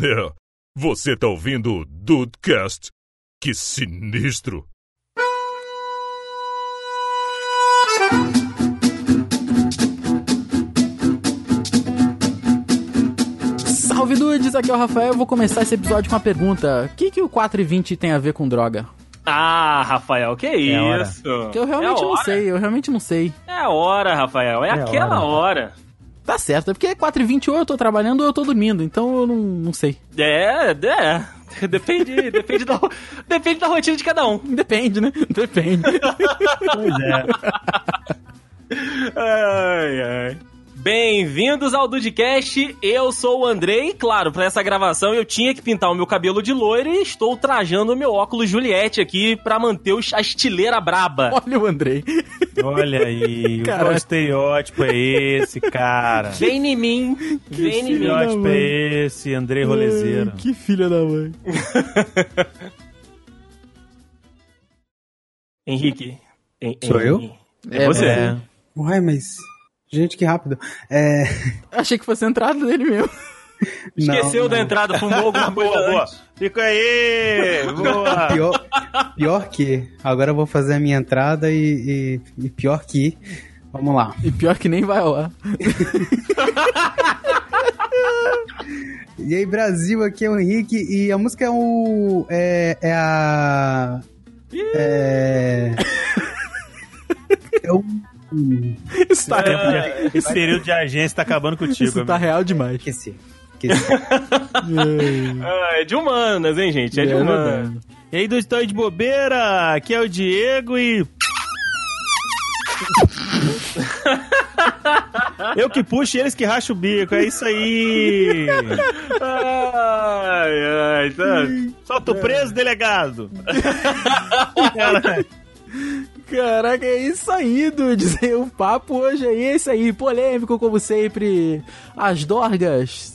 É, você tá ouvindo o Dudecast? Que sinistro! Salve dudes, aqui é o Rafael. Eu vou começar esse episódio com uma pergunta: O que, que o 4 e 20 tem a ver com droga? Ah, Rafael, que É hora. isso? Que eu realmente é não hora. sei, eu realmente não sei. É a hora, Rafael, é, É aquela hora. Tá certo, é porque 4 e 20 ou eu tô trabalhando ou eu tô dormindo, então eu não, não sei. É, é. Depende, depende, da, depende da rotina de cada um. Depende, né? Depende. Pois é. Ai, ai. Bem-vindos ao Dudcast, eu sou o Andrei. e, Claro, pra essa gravação eu tinha que pintar o meu cabelo de loiro e estou trajando o meu óculos Juliette aqui pra manter os- a estileira braba. Olha o Andrei. Olha aí, Caraca. qual estereótipo é esse, cara? Vem em mim, vem em mim. estereótipo é esse, Andrei Rolezeiro? Que filha da mãe. Henrique. Hen- Sou eu? É você. É. Uai, mas. Gente, que rápido. É. Achei que fosse a entrada dele mesmo. Esqueceu não, da não. entrada, fumou alguma coisa Boa. Fica aí, boa. Pior, pior que. Agora eu vou fazer a minha entrada e, e- e pior que. Vamos lá. E pior que nem vai ar. E aí, Brasil, aqui é o Henrique e a música é o. É, é a. É. É o. Isso tá, Tempo de- Esse período de agência tá acabando contigo. isso tá real demais. Esqueci. Esqueci. Ah, é de humanas, hein, gente? É de É humanas. E aí, do Estou de Bobeira, aqui é o Diego e... Eu que puxo e eles que racham o bico, é isso aí! Ai, ai, tá. Solta o preso, delegado! Cara, Caraca, é isso aí, dudes. O papo hoje é isso aí, polêmico como sempre. As dorgas.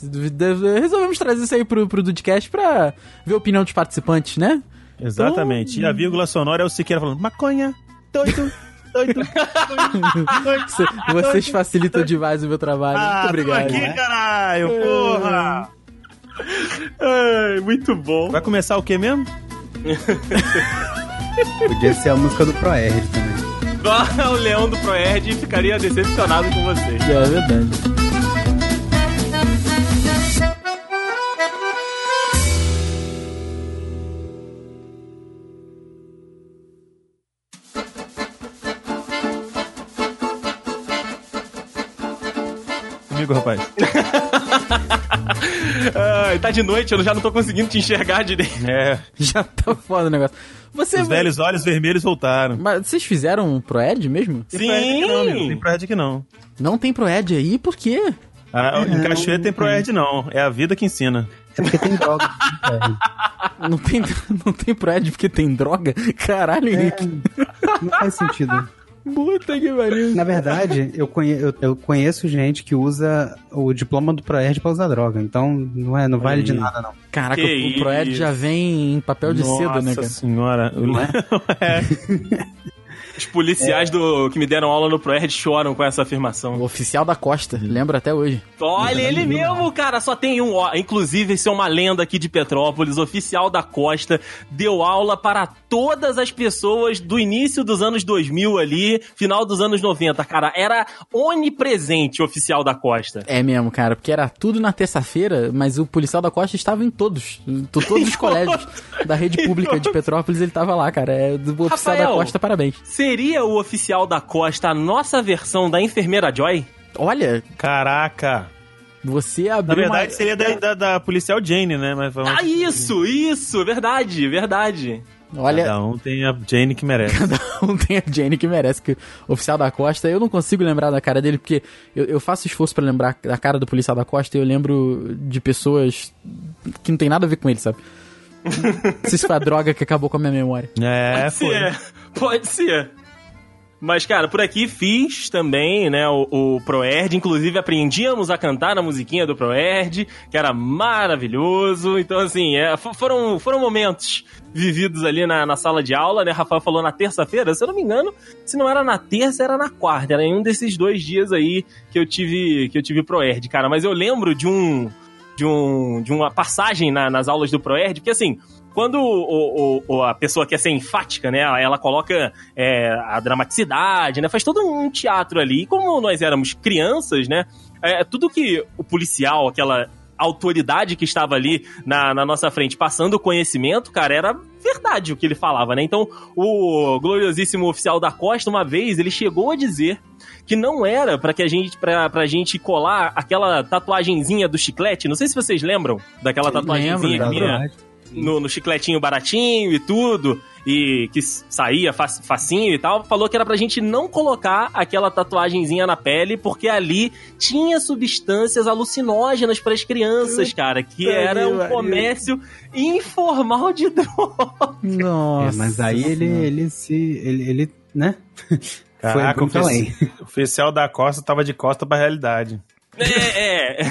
Resolvemos trazer isso aí pro, pro Dudcast pra ver a opinião dos participantes, né? Exatamente. E a vírgula sonora é o Siqueira falando maconha, doido, doido, doido, doido. Cê- Vocês facilitam demais o meu trabalho. Muito Ah, tô obrigado. aqui, caralho, porra! Ai, muito bom. Vai começar o quê mesmo? Podia ser a música do Proerd também. o leão do Proerd ficaria decepcionado com você. É verdade. Comigo, rapaz. Ai, tá de noite, eu já não tô conseguindo te enxergar direito. É, Já tá foda o negócio. Você os velhos olhos vermelhos voltaram. Mas vocês fizeram um Proed mesmo? Tem Proerd aqui não. Tem Proerd aqui não. Não tem Proed aí, por quê? Ah, em Cachoeira tem Proerd não. É a vida que ensina. É porque tem droga. Não tem, não tem Proed porque tem droga? Caralho, Henrique. Não faz sentido. Puta que pariu. Na verdade, eu, conhe- eu- eu conheço gente que usa o diploma do Proerd pra usar droga. Então não, é, não vale de nada, não. Caraca, Que o Proed isso. já vem em papel de seda, né, Nossa cara? senhora. É. Os policiais do que me deram aula no Proerd choram com essa afirmação. O oficial da Costa, lembro até hoje. Olha, ele mesmo, cara, só tem um. Ó, inclusive, esse é uma lenda aqui de Petrópolis. Oficial da Costa deu aula para todas as pessoas do início dos anos 2000 ali, final dos anos 90, cara. Era onipresente o oficial da Costa. É mesmo, cara, porque era tudo na terça-feira, mas o policial da Costa estava em todos. em to- Todos os colégios da rede pública de Petrópolis, ele tava lá, cara. É do oficial Rafael. da Costa, parabéns. Seria o oficial da Costa a nossa versão da enfermeira Joy? Olha, Caraca. você Na abriu verdade, uma... seria da, da, da policial Jane, né? Mas vamos... Ah, isso, isso, verdade, verdade. Olha, Cada um tem a Jane que merece. não tem a Jane que merece, que o oficial da Costa, eu não consigo lembrar da cara dele, porque eu, eu faço esforço pra lembrar da cara do policial da Costa e eu lembro de pessoas que não tem nada a ver com ele, sabe? Não sei se foi a droga que acabou com a minha memória. É, Pode foi. ser, pode ser. Mas, cara, por aqui fiz também, né, o, o Proerd. Inclusive, aprendíamos a cantar a musiquinha do Proerd, que era maravilhoso. Então, assim, é, fo- foram, foram momentos vividos ali na, na sala de aula, né? Rafael falou na terça-feira, se eu não me engano, se não era na terça, era na quarta. Era em um desses dois dias aí que eu tive, que eu tive Proerd, cara. Mas eu lembro de um de, um, de uma passagem na- nas aulas do ProErd, porque assim, quando o, o- a pessoa quer ser enfática, né, ela coloca é, a dramaticidade, né, faz todo um teatro ali. E como nós éramos crianças, né, é, tudo que o policial, aquela autoridade que estava ali na, na nossa frente passando o conhecimento, cara, era verdade o que ele falava, né? Então, o gloriosíssimo oficial da Costa, uma vez, ele chegou a dizer que não era pra que a gente pra, pra gente colar aquela tatuagenzinha do chiclete. Não sei se vocês lembram daquela tatuagenzinha Lembro, que vinha. No, no chicletinho baratinho e tudo, e que saía fac- facinho e tal, falou que era pra gente não colocar aquela tatuagenzinha na pele, porque ali tinha substâncias alucinógenas pras crianças, cara, que era um comércio informal de droga. Nossa. É, mas aí ele, ele se. Ele, ele né? Foi Caraca, ofici- o oficial da Costa tava de costa pra realidade. É, é.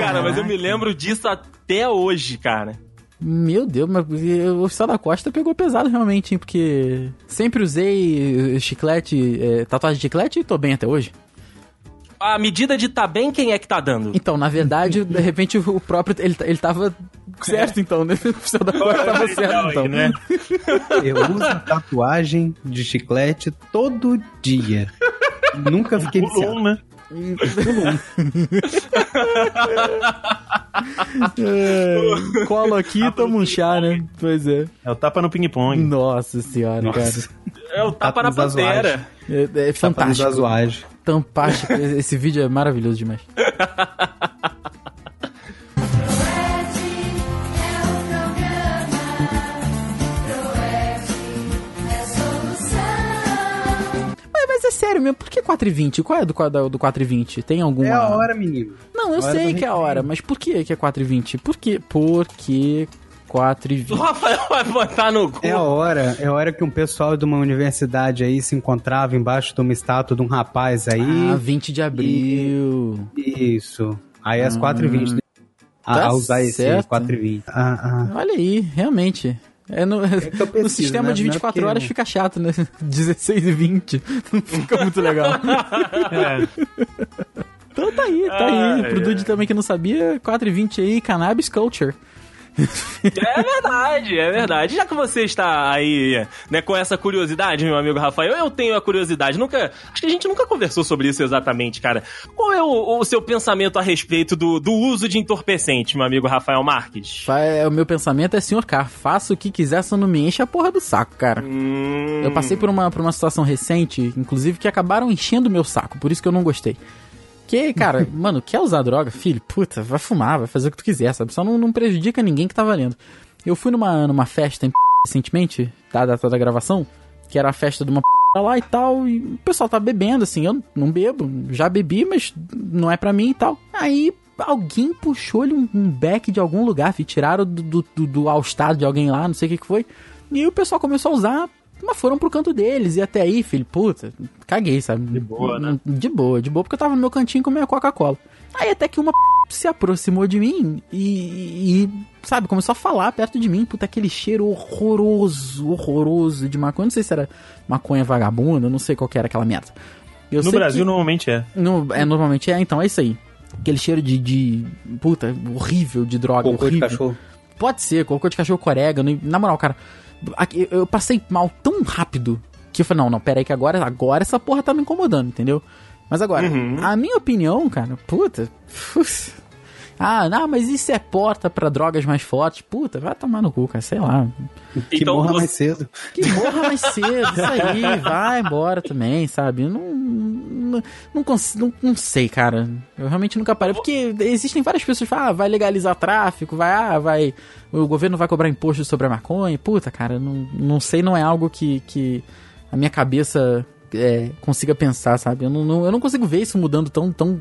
cara, mas eu me lembro disso até hoje, cara. Meu Deus, mas o oficial da Costa pegou pesado realmente, hein? Porque sempre usei chiclete, é, tatuagem de chiclete e tô bem até hoje. A medida de tá bem, quem é que tá dando? Então, na verdade, de repente o próprio. Ele, ele tava certo, então, né? O oficial da Costa tava certo, então. né? Eu uso tatuagem de chiclete todo dia. Nunca fiquei Pulou viciado. um, né? É, colo aqui, toma um chá, né? Pois é. É o tapa no ping-pong. Nossa senhora, Nossa. É o tapa na azuis. pantera. cara. É, é Tá fantástico. Fantástico. Esse vídeo é maravilhoso demais. é sério mesmo, por que 4,20? Qual é do, qual- do 4,20? Tem alguma. É a hora, menino. Não, eu sei do que é a hora, mas por que que é 4,20? Por quê? Por que O 4,20? Rafael vai botar no cu. É a hora, é a hora que um pessoal de uma universidade aí se encontrava embaixo de uma estátua de um rapaz aí. Ah, 20 de abril. Isso. Aí às 4h20. A, Tá a usar esse certo. 4h20. Ah, ah. Olha aí, realmente. É no, eu no sistema né? de Não é 24 porque- horas fica chato, né? 16 e 20. Não fica muito legal. É. Então tá aí, tá aí. Ai, Pro Dude também que não sabia, 4 e 20 aí, Cannabis Culture. É verdade, é verdade. Já que você está aí, né, com essa curiosidade, meu amigo Rafael, eu tenho a curiosidade. Nunca. Acho que a gente nunca conversou sobre isso exatamente, cara. Qual é o, o seu pensamento a respeito do, do uso de entorpecente, meu amigo Rafael Marques? É, O meu pensamento é, senhor K, faça o que quiser, só não me enche a porra do saco, cara. Hum, Eu passei por uma, por uma situação recente, inclusive, que acabaram enchendo o meu saco, por isso que eu não gostei. Que, cara, mano, quer usar droga? Filho, puta, vai fumar, vai fazer o que tu quiser, sabe? Só não, não prejudica ninguém que tá valendo. Eu fui numa, numa festa em recentemente, da data da gravação, que era a festa de uma lá e tal, e o pessoal tá bebendo, assim, eu não bebo, já bebi, mas não é pra mim e tal. Aí alguém puxou-lhe um, um beck de algum lugar, filho, tiraram do, do, do, do de alguém lá, não sei o que que foi, e aí o pessoal começou a usar, mas foram pro canto deles, e até aí, filho, puta, caguei, sabe? De boa, né? De boa, de boa, porque eu tava no meu cantinho com a minha Coca-Cola. Aí até que uma se aproximou de mim e, e, sabe, começou a falar perto de mim, puta, aquele cheiro horroroso, horroroso de maconha. Não sei se era maconha vagabunda, não sei qual que era aquela merda. Eu No Brasil, que- normalmente é. no, é, normalmente é, então é isso aí. Aquele cheiro de, de puta, horrível de droga, Cocô de horrível. cachorro. Pode ser, cocô de cachorro com orégano. e, Na moral, cara, eu passei mal tão rápido que eu falei, não, não, pera aí que agora, agora essa porra tá me incomodando, entendeu? Mas agora, a minha opinião, cara, puta. Ah, não, mas isso é porta pra drogas mais fortes. Puta, vai tomar no cu, cara, sei lá. Que Então, morra você- mais cedo. Que morra mais cedo, isso aí, vai embora também, sabe? Eu não, não, não, não, não sei, cara. Eu realmente nunca parei. Porque existem várias pessoas que falam, ah, vai legalizar tráfico, vai, ah, vai. O governo vai cobrar imposto sobre a maconha. Puta, cara, não, não sei, não é algo que, que a minha cabeça é, consiga pensar, sabe? Eu não, não- eu não consigo ver isso mudando tão, tão,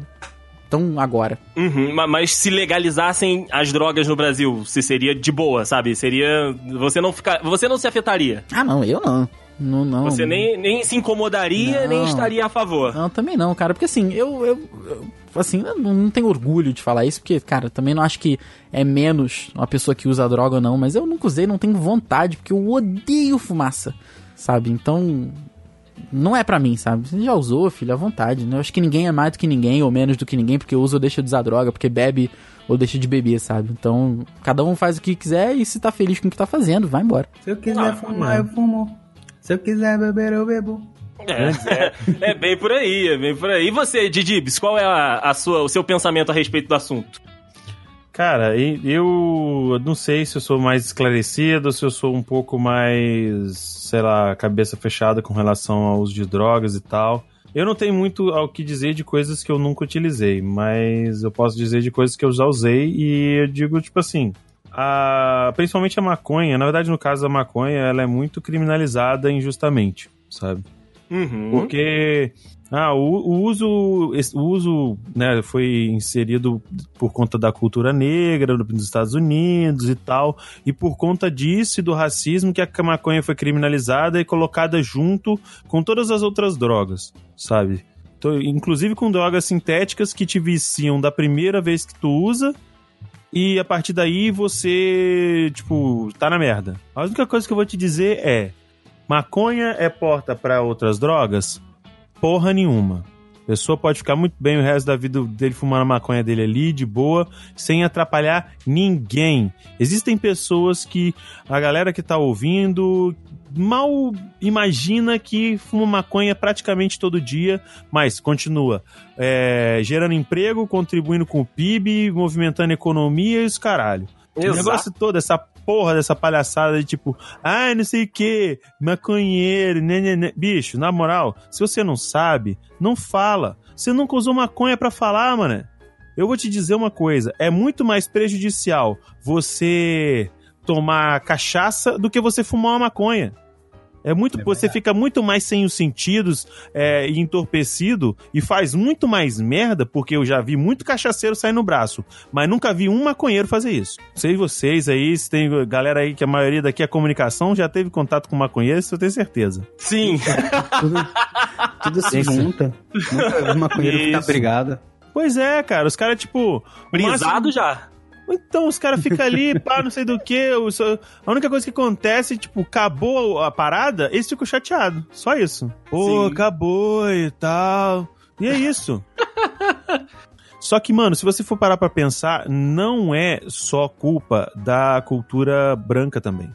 tão agora. Uhum, ma- mas se legalizassem as drogas no Brasil, se seria de boa, sabe? Seria. Você não ficar. Você não se afetaria. Ah, não, eu não. Não, não. Você nem, nem se incomodaria, Não. nem estaria a favor. Não, também não, cara. Porque assim, eu, eu, eu- assim, eu não, não tenho orgulho de falar isso, porque, cara, também não acho que é menos uma pessoa que usa droga ou não, mas eu nunca usei, não tenho vontade, porque eu odeio fumaça, sabe? Então, não é pra mim, sabe? Você já usou, filho, à vontade, né? Eu acho que ninguém é mais do que ninguém ou menos do que ninguém porque usa ou deixa de usar droga, porque bebe ou deixa de beber, sabe? Então, cada um faz o que quiser e se tá feliz com o que tá fazendo, vai embora. Se eu quiser Ah, fumar, eu fumo. Se eu quiser beber, eu bebo. É, é bem por aí, é bem por aí. E você, Didibs, qual é a, a sua, o seu pensamento a respeito do assunto? Cara, eu não sei se eu sou mais esclarecido, se eu sou um pouco mais, sei lá, cabeça fechada com relação ao uso de drogas e tal. Eu não tenho muito ao que dizer de coisas que eu nunca utilizei, mas eu posso dizer de coisas que eu já usei e eu digo, tipo assim, a, principalmente a maconha, na verdade, no caso da maconha, ela é muito criminalizada injustamente, sabe? Uhum. Porque ah, o, o uso, o uso né, foi inserido por conta da cultura negra nos Estados Unidos e tal, e por conta disso e do racismo que a maconha foi criminalizada e colocada junto com todas as outras drogas, sabe? Então, inclusive com drogas sintéticas que te viciam da primeira vez que tu usa e a partir daí você, tipo, tá na merda. A única coisa que eu vou te dizer é: maconha é porta pra outras drogas? Porra nenhuma. A pessoa pode ficar muito bem o resto da vida dele fumando a maconha dele ali, de boa, sem atrapalhar ninguém. Existem pessoas que a galera que tá ouvindo mal imagina que fuma maconha praticamente todo dia, mas continua é, gerando emprego, contribuindo com o PIB, movimentando a economia e os caralho. O Exato. negócio todo, essa porra dessa palhaçada de tipo, ai, não sei o que, maconheiro, né, né, né. Bicho, na moral, se você não sabe, não fala. Você nunca usou maconha pra falar, mano. Eu vou te dizer uma coisa: é muito mais prejudicial você tomar cachaça do que você fumar uma maconha. É muito, você fica muito mais sem os sentidos é, e entorpecido e faz muito mais merda, porque eu já vi muito cachaceiro sair no braço, mas nunca vi um maconheiro fazer isso. Sei vocês aí, se tem galera aí que a maioria daqui é comunicação, já teve contato com maconheiro, isso eu tenho certeza. Sim. Tudo, tudo se Isso. junta. Nunca vi maconheiro ficar Isso. brigado. Pois é, cara, os caras, tipo. Brisado máximo- já. Então, os caras ficam ali, pá, não sei do que. A única coisa que acontece, tipo, acabou a parada, eles ficam chateados. Só isso. Pô, Sim. acabou e tal. E é isso. Só que, mano, se você for parar pra pensar, não é só culpa da cultura branca também.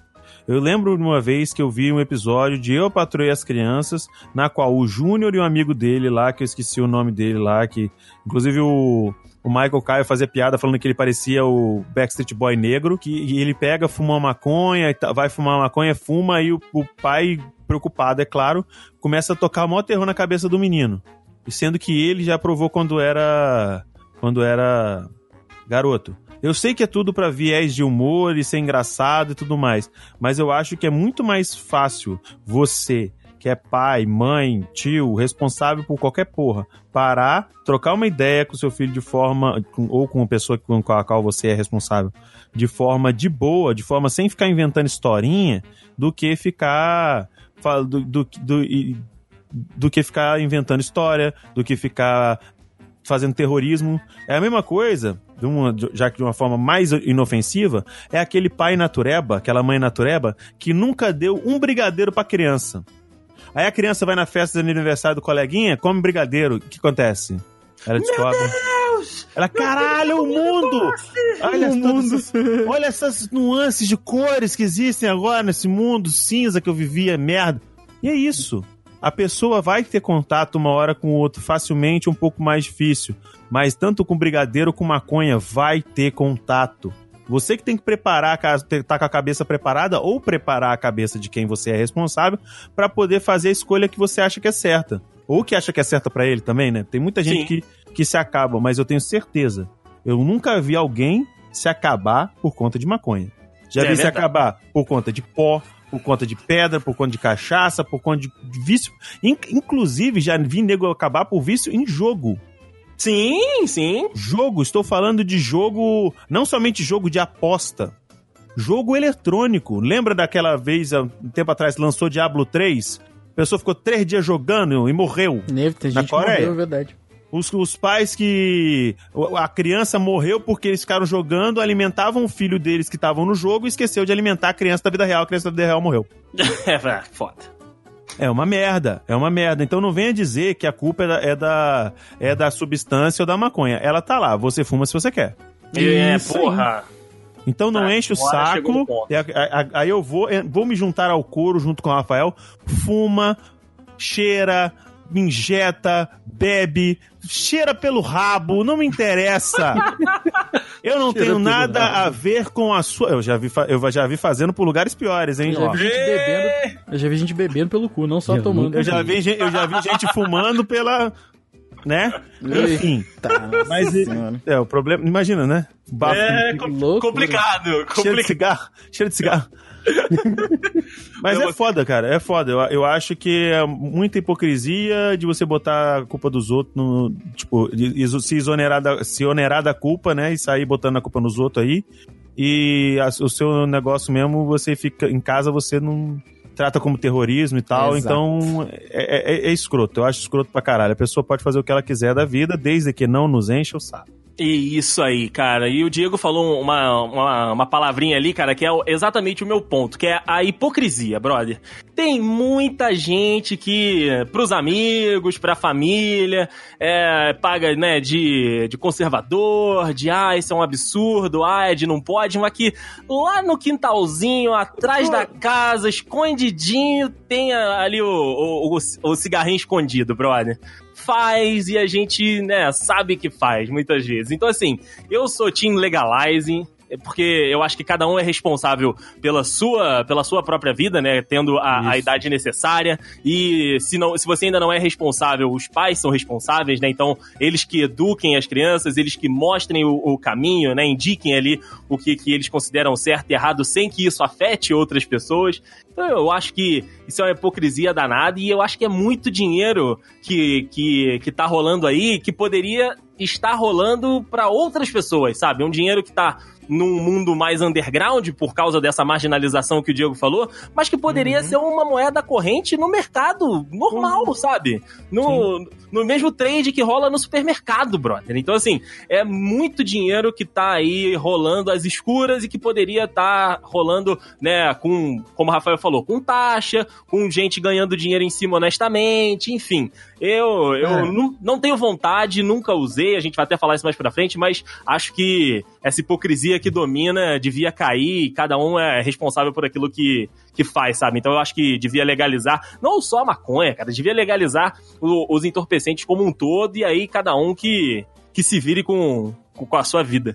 Eu lembro de uma vez que eu vi um episódio de Eu Patroei as Crianças, na qual o Júnior e um amigo dele lá, que eu esqueci o nome dele lá, que inclusive o, o Michael Caio fazia piada falando que ele parecia o Backstreet Boy negro, que ele pega, fuma uma maconha, vai fumar uma maconha, fuma, e o, o pai, preocupado, é claro, começa a tocar o maior terror na cabeça do menino. E sendo que ele já provou quando era. quando era garoto. Eu sei que é tudo pra viés de humor e ser engraçado e tudo mais, mas eu acho que é muito mais fácil você, que é pai, mãe, tio, responsável por qualquer porra, parar, trocar uma ideia com seu filho de forma, ou com uma pessoa com a qual você é responsável, de forma de boa, de forma sem ficar inventando historinha, do que ficar. Do, do, do, do que ficar inventando história, do que ficar fazendo terrorismo. É a mesma coisa, de uma- já que de uma forma mais inofensiva, é aquele pai natureba, aquela mãe natureba, que nunca deu um brigadeiro pra criança. Aí a criança vai na festa de aniversário do coleguinha, come brigadeiro. O que acontece? Ela descobre. Ela, caralho, o mundo! Olha, todas- olha essas nuances de cores que existem agora nesse mundo cinza que eu vivia, merda. E é isso. A pessoa vai ter contato uma hora com o outro facilmente, um pouco mais difícil. Mas tanto com brigadeiro como maconha vai ter contato. Você que tem que preparar, tá com a cabeça preparada, ou preparar a cabeça de quem você é responsável para poder fazer a escolha que você acha que é certa. Ou que acha que é certa para ele também, né? Tem muita gente Sim. que, que se acaba, mas eu tenho certeza. Eu nunca vi alguém se acabar por conta de maconha. Já É vi se acabar por conta de pó, por conta de pedra, por conta de cachaça, por conta de vício. In- inclusive, já vi nego acabar por vício em jogo. Sim, sim. Jogo, estou falando de jogo, não somente jogo de aposta, jogo eletrônico. Lembra daquela vez, há um tempo atrás, lançou Diablo 3? A pessoa ficou três dias jogando e morreu. Neve, tem Na gente que Coreia? morreu, é verdade. Os, os pais que. A criança morreu porque eles ficaram jogando, alimentavam o filho deles que estavam no jogo e esqueceu de alimentar a criança da vida real. A criança da vida real morreu. É, foda. É uma merda, é uma merda. Então não venha dizer que a culpa é da, é da, é da substância ou da maconha. Ela tá lá, você fuma se você quer. É, Isso porra. Então não Tá, enche o saco. e a- a- a- Aí eu vou, é, vou me juntar ao coro junto com o Rafael. Fuma, cheira, injeta, bebe, cheira pelo rabo, não me interessa. Eu não Cheira tenho nada rabo. a ver com a sua. Eu já vi, eu já vi fazendo por lugares piores, hein? Eu já vi gente bebendo. Eu já vi gente bebendo pelo cu, não só Eu tomando. Eu já vi, eu já vi gente fumando pela. Né? Enfim. Tá, Mas é, o problema. Imagina, né? Bafo, É Que com- loucura. complicado. cheiro de complicado. cigarro. Cheiro de cigarro. Mas Eu- é foda, cara. É foda. Eu, eu acho que é muita hipocrisia de você botar a culpa dos outros no. Tipo, se exonerar da, se onerar da culpa, né? E sair botando a culpa nos outros aí. E a- o seu negócio mesmo, você fica. Em casa você não. Trata como terrorismo e tal, Exato. então é, é- é escroto. Eu acho escroto pra caralho. A pessoa pode fazer o que ela quiser da vida, desde que não nos encha o saco. E isso aí, cara. E o Diego falou uma, uma, uma palavrinha ali, cara, que é exatamente o meu ponto, que é a hipocrisia, brother. Tem muita gente que, pros amigos, pra família, é, paga, né, de, de conservador, de, ah, isso é um absurdo, ah, é de não pode, mas que lá no quintalzinho, atrás da casa, escondidinho, tem ali o, o, o, o cigarrinho escondido, brother faz e a gente, né, sabe que faz muitas vezes. Então, assim, eu sou team legalizing. É Porque eu acho que cada um é responsável pela sua, pela sua própria vida, né? Tendo a, a idade necessária. E se, não, se você ainda não é responsável, os pais são responsáveis, né? Então, eles que eduquem as crianças, eles que mostrem o, o caminho, né? Indiquem ali o que, que eles consideram certo e errado sem que isso afete outras pessoas. Então, eu acho que isso é uma hipocrisia danada e eu acho que é muito dinheiro que, que, que tá rolando aí que poderia estar rolando para outras pessoas, sabe? Um dinheiro que tá num mundo mais underground por causa dessa marginalização que o Diego falou, mas que poderia ser uma moeda corrente no mercado normal, sabe? No, no mesmo trade que rola no supermercado, brother. Então, assim, é muito dinheiro que tá aí rolando às escuras e que poderia estar rolando, né, com, como o Rafael falou, com taxa, com gente ganhando dinheiro em cima honestamente, enfim. Eu, eu É. não, não tenho vontade, nunca usei, a gente vai até falar isso mais pra frente, mas acho que essa hipocrisia que domina devia cair e cada um é responsável por aquilo que, que faz, sabe? Então eu acho que devia legalizar, não só a maconha, cara, devia legalizar o- os entorpecentes como um todo e aí cada um que, que se vire com, com, a sua vida.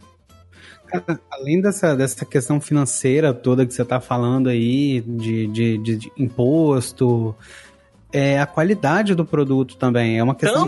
Além dessa, dessa questão financeira toda que você está falando aí, de, de, de- de imposto, é a qualidade do produto também. É uma questão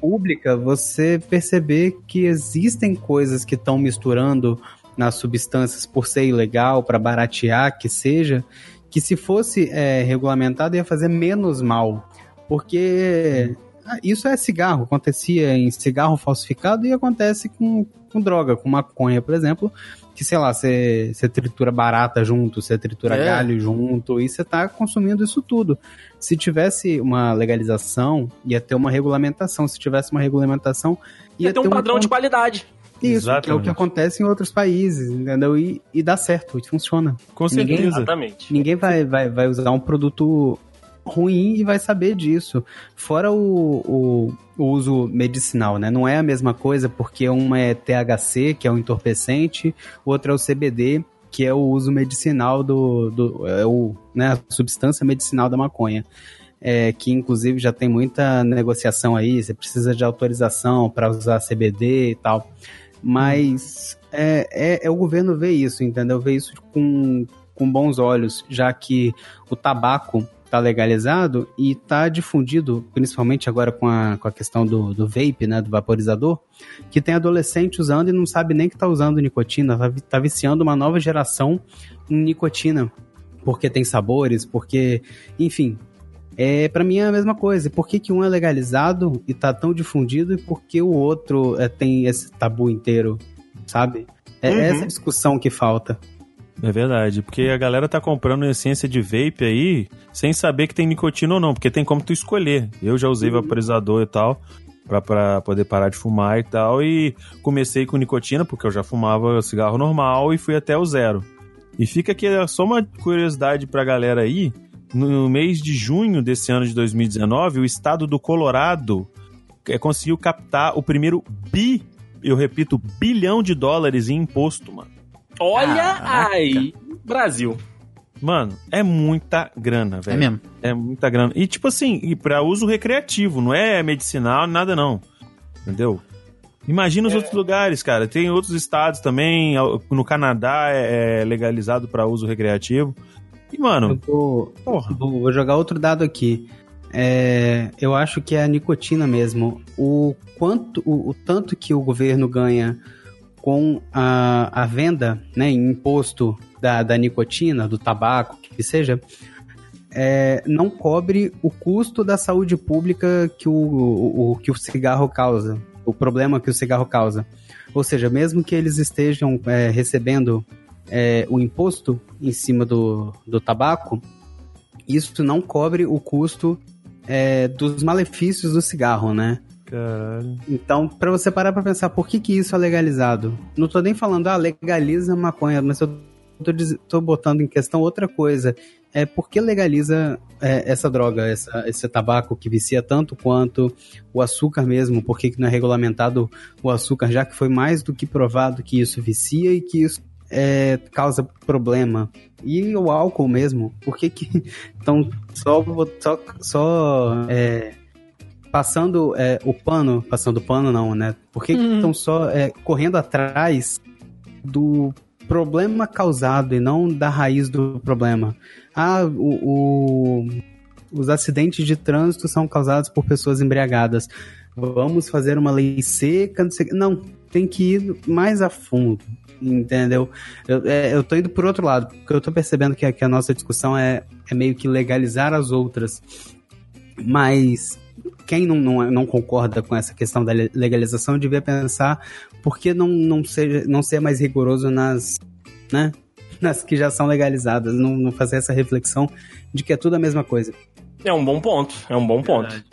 pública. Você perceber que existem coisas que estão misturando nas substâncias por ser ilegal, para baratear, que seja, que se fosse é, regulamentado ia fazer menos mal. Porque ah, isso é cigarro, acontecia em cigarro falsificado e acontece com, com droga, com maconha, por exemplo, que sei lá, você tritura barata junto, você tritura É. galho junto, e você tá consumindo isso tudo. Se tivesse uma legalização, ia ter uma regulamentação. Se tivesse uma regulamentação, ia, Ia ter um padrão de qualidade. Isso, que é o Exatamente. que acontece em outros países, entendeu? E, e dá certo, e funciona. Com Ninguém- certeza. Exatamente. Ninguém vai, vai, vai usar um produto ruim e vai saber disso. Fora o, o, o uso medicinal, né? Não é a mesma coisa porque uma é THC, que é o entorpecente, outra é o CBD, que é o uso medicinal do, do é o, né, a substância medicinal da maconha. É, que inclusive já tem muita negociação aí, você precisa de autorização para usar CBD e tal. Mas é, é, é o governo ver isso, entendeu? Ver isso com, com bons olhos, já que o tabaco está legalizado e está difundido, principalmente agora com a, com a questão do, do vape, né, do vaporizador, que tem adolescente usando e não sabe nem que está usando nicotina, tá, tá viciando uma nova geração em nicotina, porque tem sabores, porque, enfim, é, para mim é a mesma coisa. Por que, que um é legalizado e tá tão difundido e por que o outro é, tem esse tabu inteiro, sabe? É Uhum. essa discussão que falta. É verdade, porque a galera tá comprando essência de vape aí sem saber que tem nicotina ou não, porque tem como tu escolher. Eu já usei vaporizador e tal, pra poder parar de fumar e tal, e comecei com nicotina, porque eu já fumava cigarro normal e fui até o zero. E fica aqui só uma curiosidade pra galera aí, no mês de junho desse ano de 2019, o estado do Colorado é, conseguiu captar o primeiro bi, eu repito, bilhão de dólares em imposto, mano. Olha Caraca. aí, Brasil. Mano, é muita grana, É velho. mesmo. É muita grana. E tipo assim, e pra uso recreativo, não é medicinal, nada não. Entendeu? Imagina os outros lugares, cara. Tem outros estados também. No Canadá é é legalizado pra uso recreativo. E, mano, vou, vou, vou jogar outro dado aqui. É, eu acho que é a nicotina mesmo. O quanto, o, o tanto que o governo ganha com a, a venda, né, em imposto da, da nicotina, do tabaco, que seja, é, não cobre o custo da saúde pública que o, o, o- que o cigarro causa, o problema que o cigarro causa. Ou seja, mesmo que eles estejam é, recebendo é, o imposto em cima do, do tabaco, isso não cobre o custo é, dos malefícios do cigarro, né? Caralho. Então, pra você parar pra pensar, por que que isso é legalizado? Não tô nem falando, ah, legaliza maconha, mas eu tô, tô botando em questão outra coisa. É por que legaliza é, essa droga, essa- esse tabaco que vicia tanto quanto o açúcar mesmo? Por que que não é regulamentado o açúcar, já que foi mais do que provado que isso vicia e que isso é, causa problema? E o álcool mesmo, por que que estão só, só, só é, passando é, o pano, passando o pano não, né? Por que Uhum. estão só é, correndo atrás do problema causado e não da raiz do problema? Ah, o, o- os acidentes de trânsito são causados por pessoas embriagadas. Vamos fazer uma lei seca, não sei. Não, tem que ir mais a fundo, entendeu? Eu, é, eu tô indo por outro lado, porque eu tô percebendo que, a- que a nossa discussão é, é meio que legalizar as outras. Mas quem não, não, não concorda com essa questão da le- legalização devia pensar por que não, não, ser, não ser mais rigoroso nas, né, nas que já são legalizadas, não, não fazer essa reflexão de que é tudo a mesma coisa. É um bom ponto, é um bom ponto. Verdade.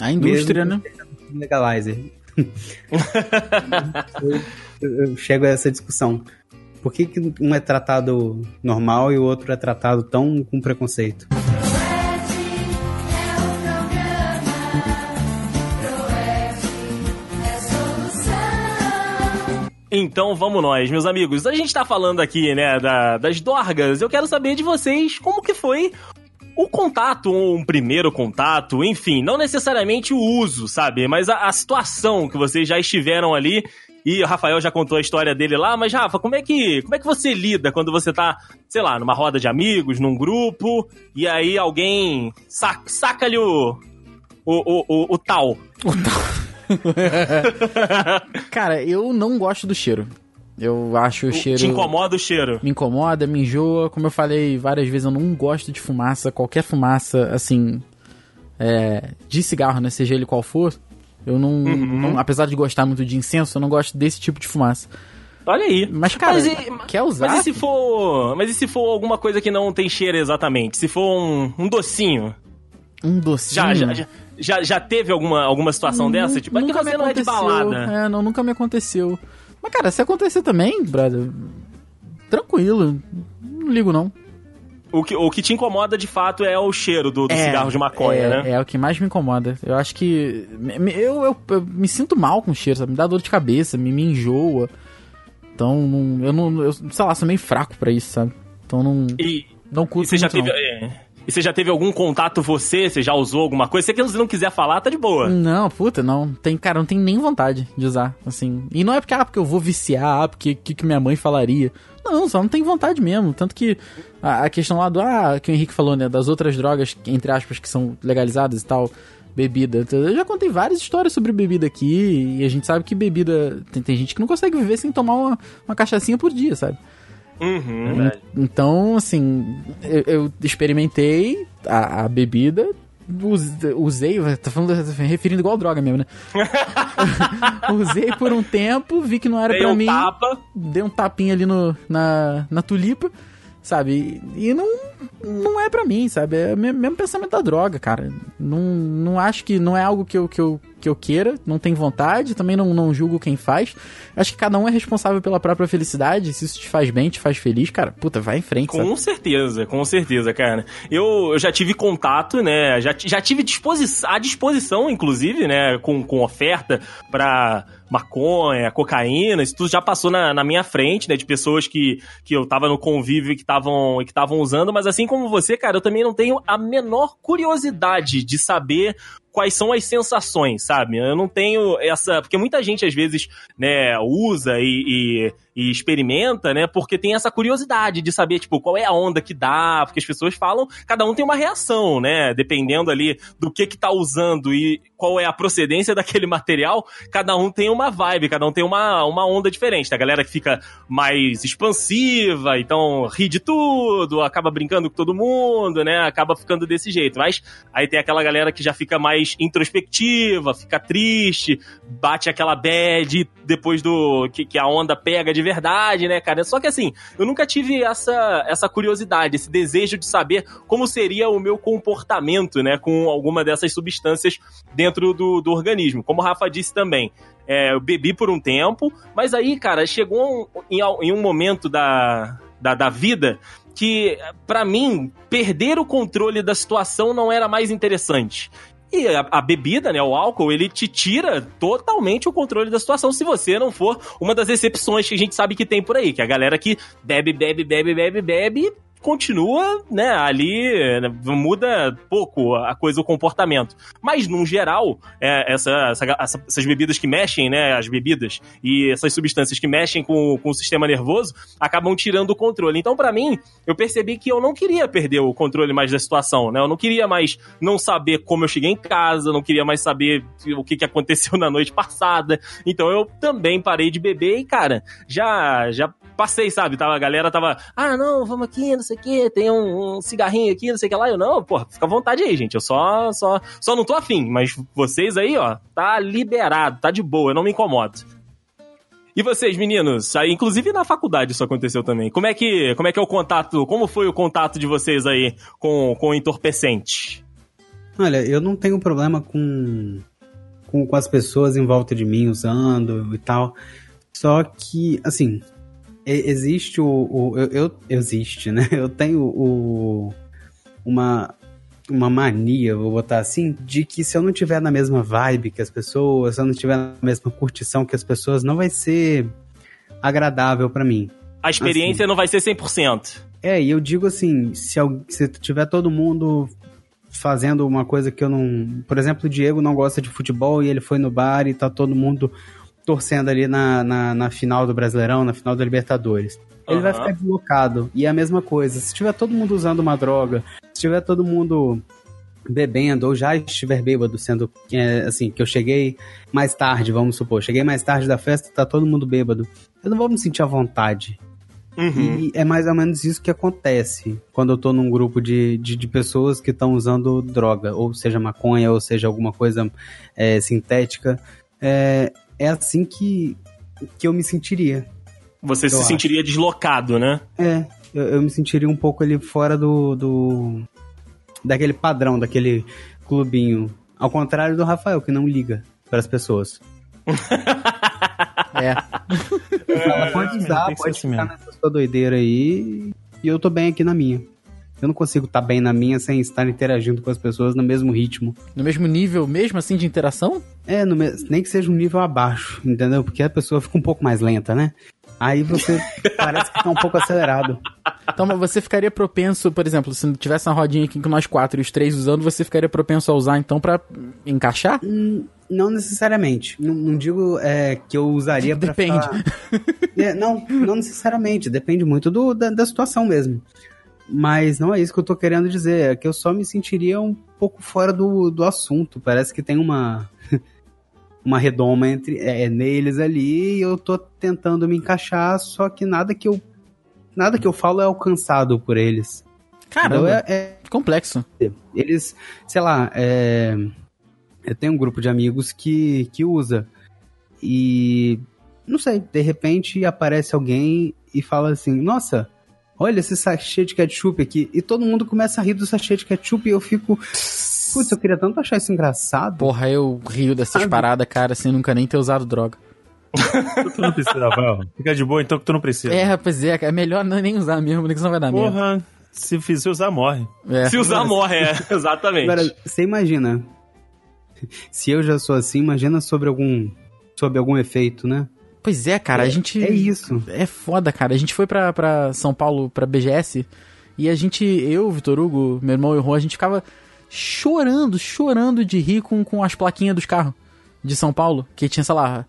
A indústria, Mesmo né? Legalizer. Eu, eu chego a essa discussão. Por que, que um é tratado normal e o outro é tratado tão com preconceito? Então vamos nós, meus amigos. A gente tá falando aqui, né, da- das dorgas. Eu quero saber de vocês como que foi o contato, um primeiro contato, enfim, não necessariamente o uso, sabe? Mas a, a situação que vocês já estiveram ali. E o Rafael já contou a história dele lá, mas Rafa, como é que, como é que você lida quando você tá, sei lá, numa roda de amigos, num grupo, e aí alguém saca, saca ali o, o, o, o, o tal? Cara, eu não gosto do cheiro. Eu acho o cheiro. Te incomoda o cheiro? Me incomoda, me enjoa. Como eu falei várias vezes, eu não gosto de fumaça. Qualquer fumaça, assim. é, de cigarro, né? Seja ele qual for. Eu não, Uhum. não- Apesar de gostar muito de incenso, eu não gosto desse tipo de fumaça. Olha aí. Mas, cara, Mas e- quer usar? Mas e se for. Mas e se for alguma coisa que não tem cheiro exatamente? Se for um, um docinho? Um docinho. Já, já, já, já, já teve alguma, alguma situação Nu- dessa? Tipo, é que você não é de balada. É, não, nunca me aconteceu. Mas, cara, se acontecer também, brother, tranquilo. Não ligo, não. O, que, o que te incomoda de fato é o cheiro do, do cigarro de maconha, é, né? É o que mais me incomoda. Eu acho que. Eu, eu, eu me sinto mal com o cheiro, sabe? Me dá dor de cabeça, me, me enjoa. Então, não- eu não. Eu, sei lá, sou meio fraco pra isso, sabe? Então não. E, Não e curto você já teve. é, e você já teve algum contato você? Você já usou alguma coisa? Se você não quiser falar, tá de boa. Não, puta, não. Tem, cara, não tem nem vontade de usar, assim. E não é porque, ah, porque eu vou viciar, ah, porque que, que minha mãe falaria. Não, só não tem vontade mesmo. Tanto que a, a questão lá do, ah, que o Henrique falou, né, das outras drogas, entre aspas, que são legalizadas e tal, bebida. Eu já contei várias histórias sobre bebida aqui, e a gente sabe que bebida. Tem, tem gente que não consegue viver sem tomar uma, uma cachaçinha por dia, sabe? Uhum. Então, assim, eu, eu experimentei a, a bebida, us- usei, tá falando, referindo igual droga mesmo, né? usei por um tempo, vi que não era Dei pra um mim, tapa. dei um tapinha ali no, na, na tulipa, sabe? E não, não é pra mim, sabe? É o mesmo mesmo pensamento da droga, cara. Não, não acho que não é algo que eu, que eu que eu queira, não tenho vontade, também não, não julgo quem faz. Acho que cada um é responsável pela própria felicidade. Se isso te faz bem, te faz feliz, cara, puta, vai em frente. Com sabe? certeza, com certeza, cara. Eu, eu já tive contato, né? Já, já tive disposi à disposição, inclusive, né? Com, com oferta pra maconha, cocaína, isso tudo já passou na, na minha frente, né? De pessoas que, que eu tava no convívio e que estavam que usando, mas assim como você, cara, eu também não tenho a menor curiosidade de saber quais são as sensações, sabe? Eu não tenho essa. Porque muita gente, às vezes, né, usa e, e, e, experimenta, né? Porque tem essa curiosidade de saber, tipo, qual é a onda que dá, porque as pessoas falam, cada um tem uma reação, né? Dependendo ali do que que tá usando e qual é a procedência daquele material, cada um tem uma vibe, cada um tem uma, uma onda diferente. A galera que fica mais expansiva, então ri de tudo, acaba brincando com todo mundo, né? Acaba ficando desse jeito. Mas aí tem aquela galera que já fica mais mais introspectiva, fica triste, bate aquela bad depois do que, que, a onda pega de verdade, né, cara? Só que assim, eu nunca tive essa, essa curiosidade, esse desejo de saber como seria o meu comportamento, né, com alguma dessas substâncias dentro do, do organismo. Como o Rafa disse também, é, eu bebi por um tempo, mas aí, cara, chegou um, em, em um momento da, da, da vida que, para mim, perder o controle da situação não era mais interessante. E a, a, bebida, né, o álcool, ele te tira totalmente o controle da situação se você não for uma das exceções que a gente sabe que tem por aí, que é a galera que bebe, bebe, bebe, bebe, bebe continua, né, ali, né, muda pouco a coisa, o comportamento. Mas, num geral, é, essa, essa, essas bebidas que mexem, né, as bebidas, e essas substâncias que mexem com, com o sistema nervoso, acabam tirando o controle. Então, para mim, eu percebi que eu não queria perder o controle mais da situação, né, eu não queria mais não saber como eu cheguei em casa, não queria mais saber o que, que aconteceu na noite passada. Então, eu também parei de beber e, cara, já, já passei, sabe? Tava, a galera tava, ah, não, vamos aqui, não sei o que, tem um, um, cigarrinho aqui, não sei o que lá. Eu, não, pô, fica à vontade aí, gente. Eu só, só, só não tô afim, mas vocês aí, ó, tá liberado, tá de boa, eu não me incomodo. E vocês, meninos? Aí, inclusive na faculdade isso aconteceu também. Como é que, como é que é o contato? Como foi o contato de vocês aí com, com o entorpecente? Olha, eu não tenho problema com, com, com as pessoas em volta de mim usando e tal. Só que, assim, existe o. o eu, eu, existe, né? Eu tenho o. Uma, uma mania, vou botar assim, de que se eu não tiver na mesma vibe que as pessoas, se eu não tiver na mesma curtição que as pessoas, não vai ser agradável para mim. A experiência assim. não vai ser 100%. É, e eu digo assim, se, eu, se tiver todo mundo fazendo uma coisa que eu não... Por exemplo, o Diego não gosta de futebol e ele foi no bar e tá todo mundo torcendo ali na, na, na, final do Brasileirão, na final da Libertadores. Ele uhum. vai ficar deslocado. E é a mesma coisa. Se tiver todo mundo usando uma droga, se tiver todo mundo bebendo ou já estiver bêbado, sendo é, assim, que eu cheguei mais tarde, vamos supor, cheguei mais tarde da festa, tá todo mundo bêbado. Eu não vou me sentir à vontade. Uhum. E é mais ou menos isso que acontece quando eu tô num grupo de, de, de pessoas que estão usando droga, ou seja maconha, ou seja alguma coisa é, sintética. É, é assim que, que eu me sentiria. Você se acho. sentiria deslocado, né? É, eu, eu, me sentiria um pouco ali fora do, do. daquele padrão, daquele clubinho. Ao contrário do Rafael, que não liga para as pessoas. é. é. pode usar, pode assim ficar nessa sua doideira aí. E eu tô bem aqui na minha. Eu não consigo estar tá bem na minha sem estar interagindo com as pessoas no mesmo ritmo. No mesmo nível, mesmo assim, de interação? É, me... nem que seja um nível abaixo, entendeu? Porque a pessoa fica um pouco mais lenta, né? Aí você parece que tá um pouco acelerado. Então, você ficaria propenso, por exemplo, se tivesse uma rodinha aqui com nós quatro e os três usando, você ficaria propenso a usar, então, para encaixar? Hum, não necessariamente. Não, não digo é, que eu usaria pra Depende. Ficar... É, não, não necessariamente. Depende muito do, da, da situação mesmo. Mas não é isso que eu tô querendo dizer. É que eu só me sentiria um pouco fora do, do assunto. Parece que tem uma. uma redoma entre é, neles ali e eu tô tentando me encaixar, só que nada que eu nada que eu falo é alcançado por eles. Caramba, então é, é, complexo. Eles, sei lá, é, eu tenho um grupo de amigos que, que usa e não sei, de repente aparece alguém e fala assim, nossa, olha esse sachê de ketchup aqui. E todo mundo começa a rir do sachê de ketchup e eu fico. Putz, eu queria tanto achar isso engraçado. Porra, eu rio dessas paradas, cara, sem nunca nem ter usado droga. tu não precisa, Rafael. Fica de boa então que tu não precisa. É, rapaz, é, é melhor não- nem usar mesmo, porque senão vai dar merda. Porra, se fizer usar, morre. É. Se usar, morre, é. Exatamente. Agora, você imagina. Se eu já sou assim, imagina sobre algum. Sobre algum efeito, né? Pois é, cara, a gente. É isso. É foda, cara. A gente foi pra, pra São Paulo, pra BGS, e a gente, eu, Vitor Hugo, meu irmão e o Juan, a gente ficava chorando, chorando de rir com, com as plaquinhas dos carros de São Paulo, que tinha, sei lá,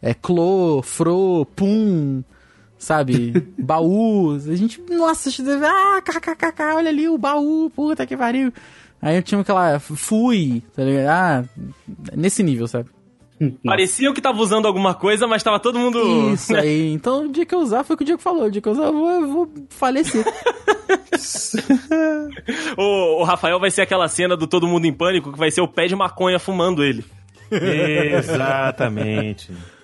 é, Clô, Fro, Pum, sabe? baú. A gente, nossa, a gente deve, ah, kkkk, olha ali o baú, puta que pariu. Aí eu tinha aquela, fui, tá ligado? Ah, nesse nível, sabe? Parecia que tava usando alguma coisa, mas tava todo mundo. Isso aí. Então, o dia que eu usar foi o que o Diego falou. O dia que eu usar, eu vou, eu vou falecer. O, o Rafael vai ser aquela cena do Todo Mundo em Pânico, que vai ser o pé de maconha fumando ele. Exatamente.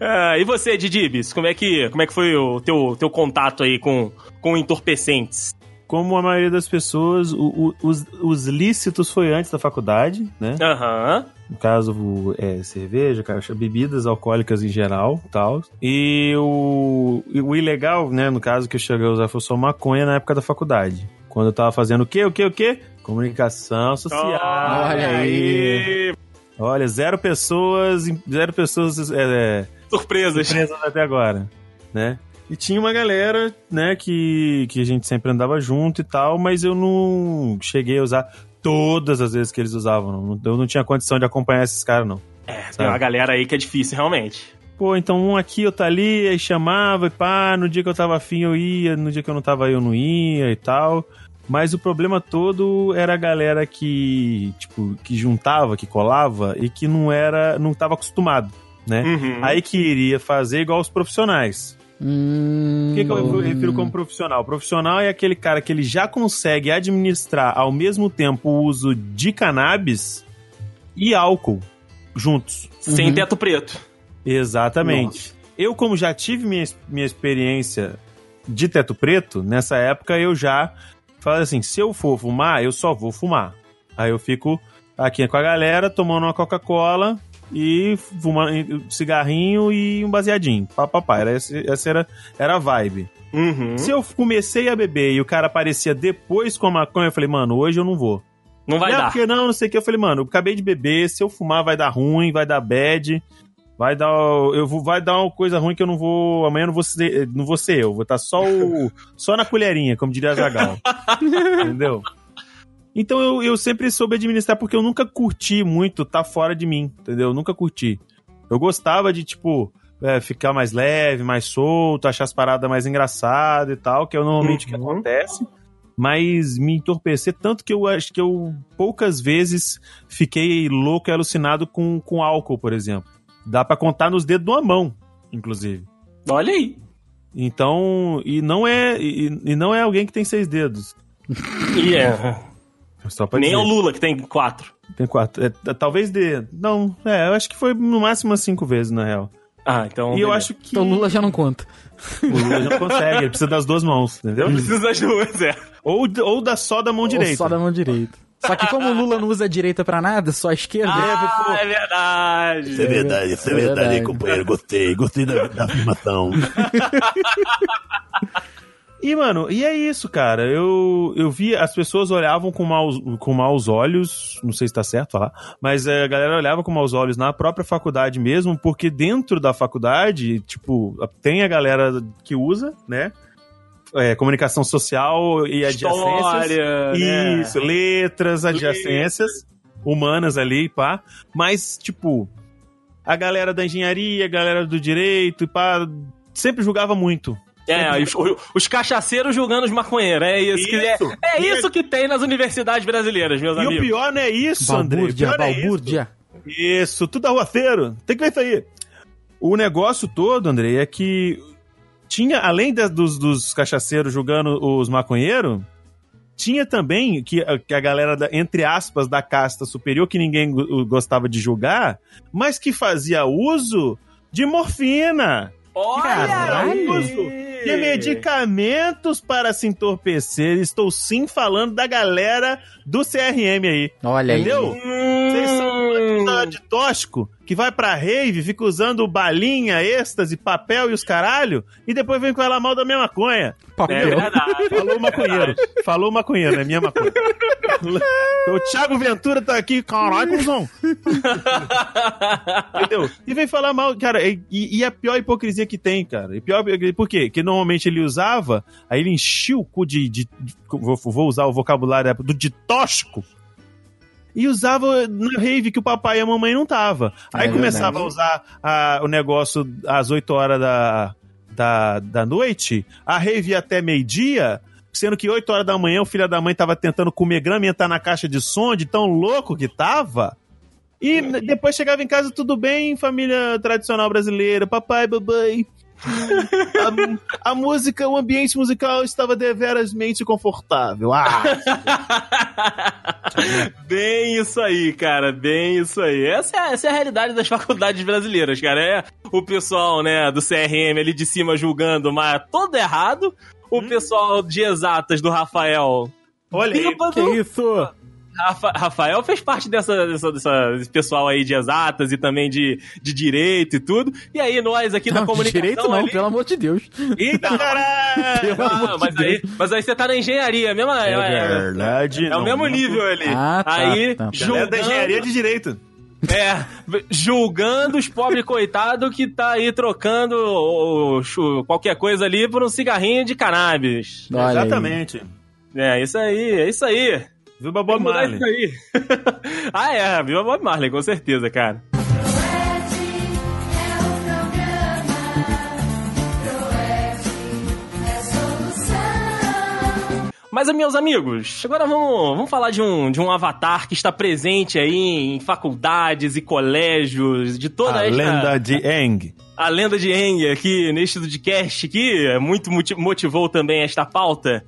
Ah, e você, Didibis, como é que, como é que foi o teu, teu contato aí com, com entorpecentes? Como a maioria das pessoas, o- o- os, os lícitos foi antes da faculdade, né? Aham. No caso, é, cerveja, caixa, bebidas alcoólicas em geral tal. E o, o ilegal, né, no caso que eu cheguei a usar foi só maconha na época da faculdade. Quando eu tava fazendo o quê, o quê, o quê? Comunicação social. Olha aí. Olha, zero pessoas, zero pessoas é, Surpresas. presas até agora, né? E tinha uma galera, né, que, que a gente sempre andava junto e tal, mas eu não cheguei a usar todas as vezes que eles usavam. Eu não tinha condição de acompanhar esses caras, não. É, tem uma galera aí que é difícil, realmente. Pô, então um aqui, outro ali, aí chamava e pá, no dia que eu tava afim eu ia, no dia que eu não tava eu não ia e tal. Mas o problema todo era a galera que, tipo, que juntava, que colava e que não era, não tava acostumado, né? Uhum. Aí queria fazer igual os profissionais. Hum, O que, que eu refiro como profissional? Profissional é aquele cara que ele já consegue administrar ao mesmo tempo o uso de cannabis e álcool juntos. Sem Uhum. teto preto. Exatamente. Eu, como já tive minha, minha experiência de teto preto, nessa época eu já falei assim: se eu for fumar, eu só vou fumar. Aí eu fico aqui com a galera tomando uma Coca-Cola e fumando um cigarrinho e um baseadinho. Pá, pá, pá. Era, essa era, era a vibe. Uhum. Se eu comecei a beber e o cara aparecia depois com a maconha, eu falei, mano, hoje eu não vou. Não vai não, dar. porque não, não sei o que. Eu falei, mano, eu acabei de beber, se eu fumar vai dar ruim, vai dar bad, vai dar. Eu vou, vai dar uma coisa ruim que eu não vou. Amanhã eu não vou ser, não vou ser eu, vou estar só o. só na colherinha, como diria Zagal. Entendeu? Então eu, eu sempre soube administrar, porque eu nunca curti muito tá fora de mim, entendeu? Eu nunca curti. Eu gostava de, tipo, é, ficar mais leve, mais solto, achar as paradas mais engraçadas e tal, que é normalmente o que Uhum. acontece. Mas me entorpecer tanto que eu acho que eu poucas vezes fiquei louco e alucinado com, com álcool, por exemplo. Dá pra contar nos dedos de uma mão, inclusive. Olha aí. Então, e não é e, e não é alguém que tem seis dedos. E é. Só pra Nem é dizer. o Lula que tem quatro. Tem quatro. É, talvez de. Não, é, eu acho que foi no máximo umas cinco vezes, na real. Ah, então. e eu beleza. acho que Então Lula já não conta. o Lula já consegue, ele precisa das duas mãos, entendeu? Precisa das duas, é. Ou, ou da só da mão Ou direita. só da mão direita. Só que como o Lula não usa a direita pra nada, só a esquerda. Ah, é verdade. Isso é verdade, isso é É verdade, verdade. companheiro. Gostei, gostei da, da afirmação. E, mano, e é isso, cara. Eu, eu vi, as pessoas olhavam com maus, com maus olhos, não sei se tá certo falar, mas é, a galera olhava com maus olhos na própria faculdade mesmo, porque dentro da faculdade, tipo, tem a galera que usa, né? É, comunicação social e adjacências. História, né? Isso, letras, adjacências humanas ali, pá. Mas, tipo, a galera da engenharia, a galera do direito, pá, sempre julgava muito. É, os, os cachaceiros julgando os maconheiros. É isso, que é. Isso. É E- isso que tem nas universidades brasileiras, meus E amigos. o pior não é isso, André. O Balbúrdia, é isso. Isso, tudo arruaceiro. Tem que ver isso aí. O negócio todo, André, é que tinha, além da- dos, dos cachaceiros julgando os maconheiros, tinha também que, a- que a galera, da- entre aspas, da casta superior, que ninguém go- gostava de julgar, mas que fazia uso de morfina. Olha Caralho. aí! De medicamentos para se entorpecer. Estou sim falando da galera do CRM aí. Olha aí. Entendeu? Vocês são Hum. um de tóxico que vai pra rave, fica usando balinha, êxtase, papel e os caralho, e depois vem falar mal da minha maconha. É Papel. verdade. Falou maconheiro. Falou maconheiro, é minha maconha. o Thiago Ventura tá aqui, caralho, cuzão. Entendeu? E vem falar mal, cara, e, e a pior hipocrisia que tem, cara. E pior, por quê? Que normalmente ele usava, aí ele enchia o cu de. de- de- vou, vou usar o vocabulário do de tóxico. E usava na rave que o papai e a mamãe não tava. Aí É começava verdade. a usar a- o negócio às 8 horas da, da, da noite, a rave ia até meio-dia, sendo que 8 horas da manhã o filho da mãe tava tentando comer grama e entrar na caixa de som, de tão louco que tava. E depois chegava em casa tudo bem, família tradicional brasileira, papai, babãe. A, a música, o ambiente musical estava deverasmente confortável. Ah, Bem isso aí, cara, bem isso aí. Essa é, essa é a realidade das faculdades brasileiras, cara. É o pessoal, né, do CRM ali de cima julgando, mas todo errado. O pessoal de exatas do Rafael. olha aí. Que isso? Rafa- Rafael fez parte dessa, dessa, dessa- pessoal aí de exatas e também de, de direito e tudo. E aí nós aqui da Não, de comunicação... direito não, ali- pelo amor de Deus. Eita, caralho! Ah, de mas, aí, mas aí você tá na engenharia, mesma, é, é- verdade. é o mesmo nível ali. Ah, tá, aí, tá. Galera julgando, da engenharia de direito. é, julgando os pobres coitados que tá aí trocando o- o- qualquer coisa ali por um cigarrinho de cannabis. Olha aí. Exatamente. É, isso aí, é isso aí. Viu Tem Bob Marley? ah, é, viu Bob Marley, com certeza, cara. Mas, meus amigos, agora vamos, vamos falar de um, de um avatar que está presente aí em faculdades e colégios de toda A esta... lenda de Eng. A lenda de Eng aqui neste podcast que é muito moti- motivou também esta pauta.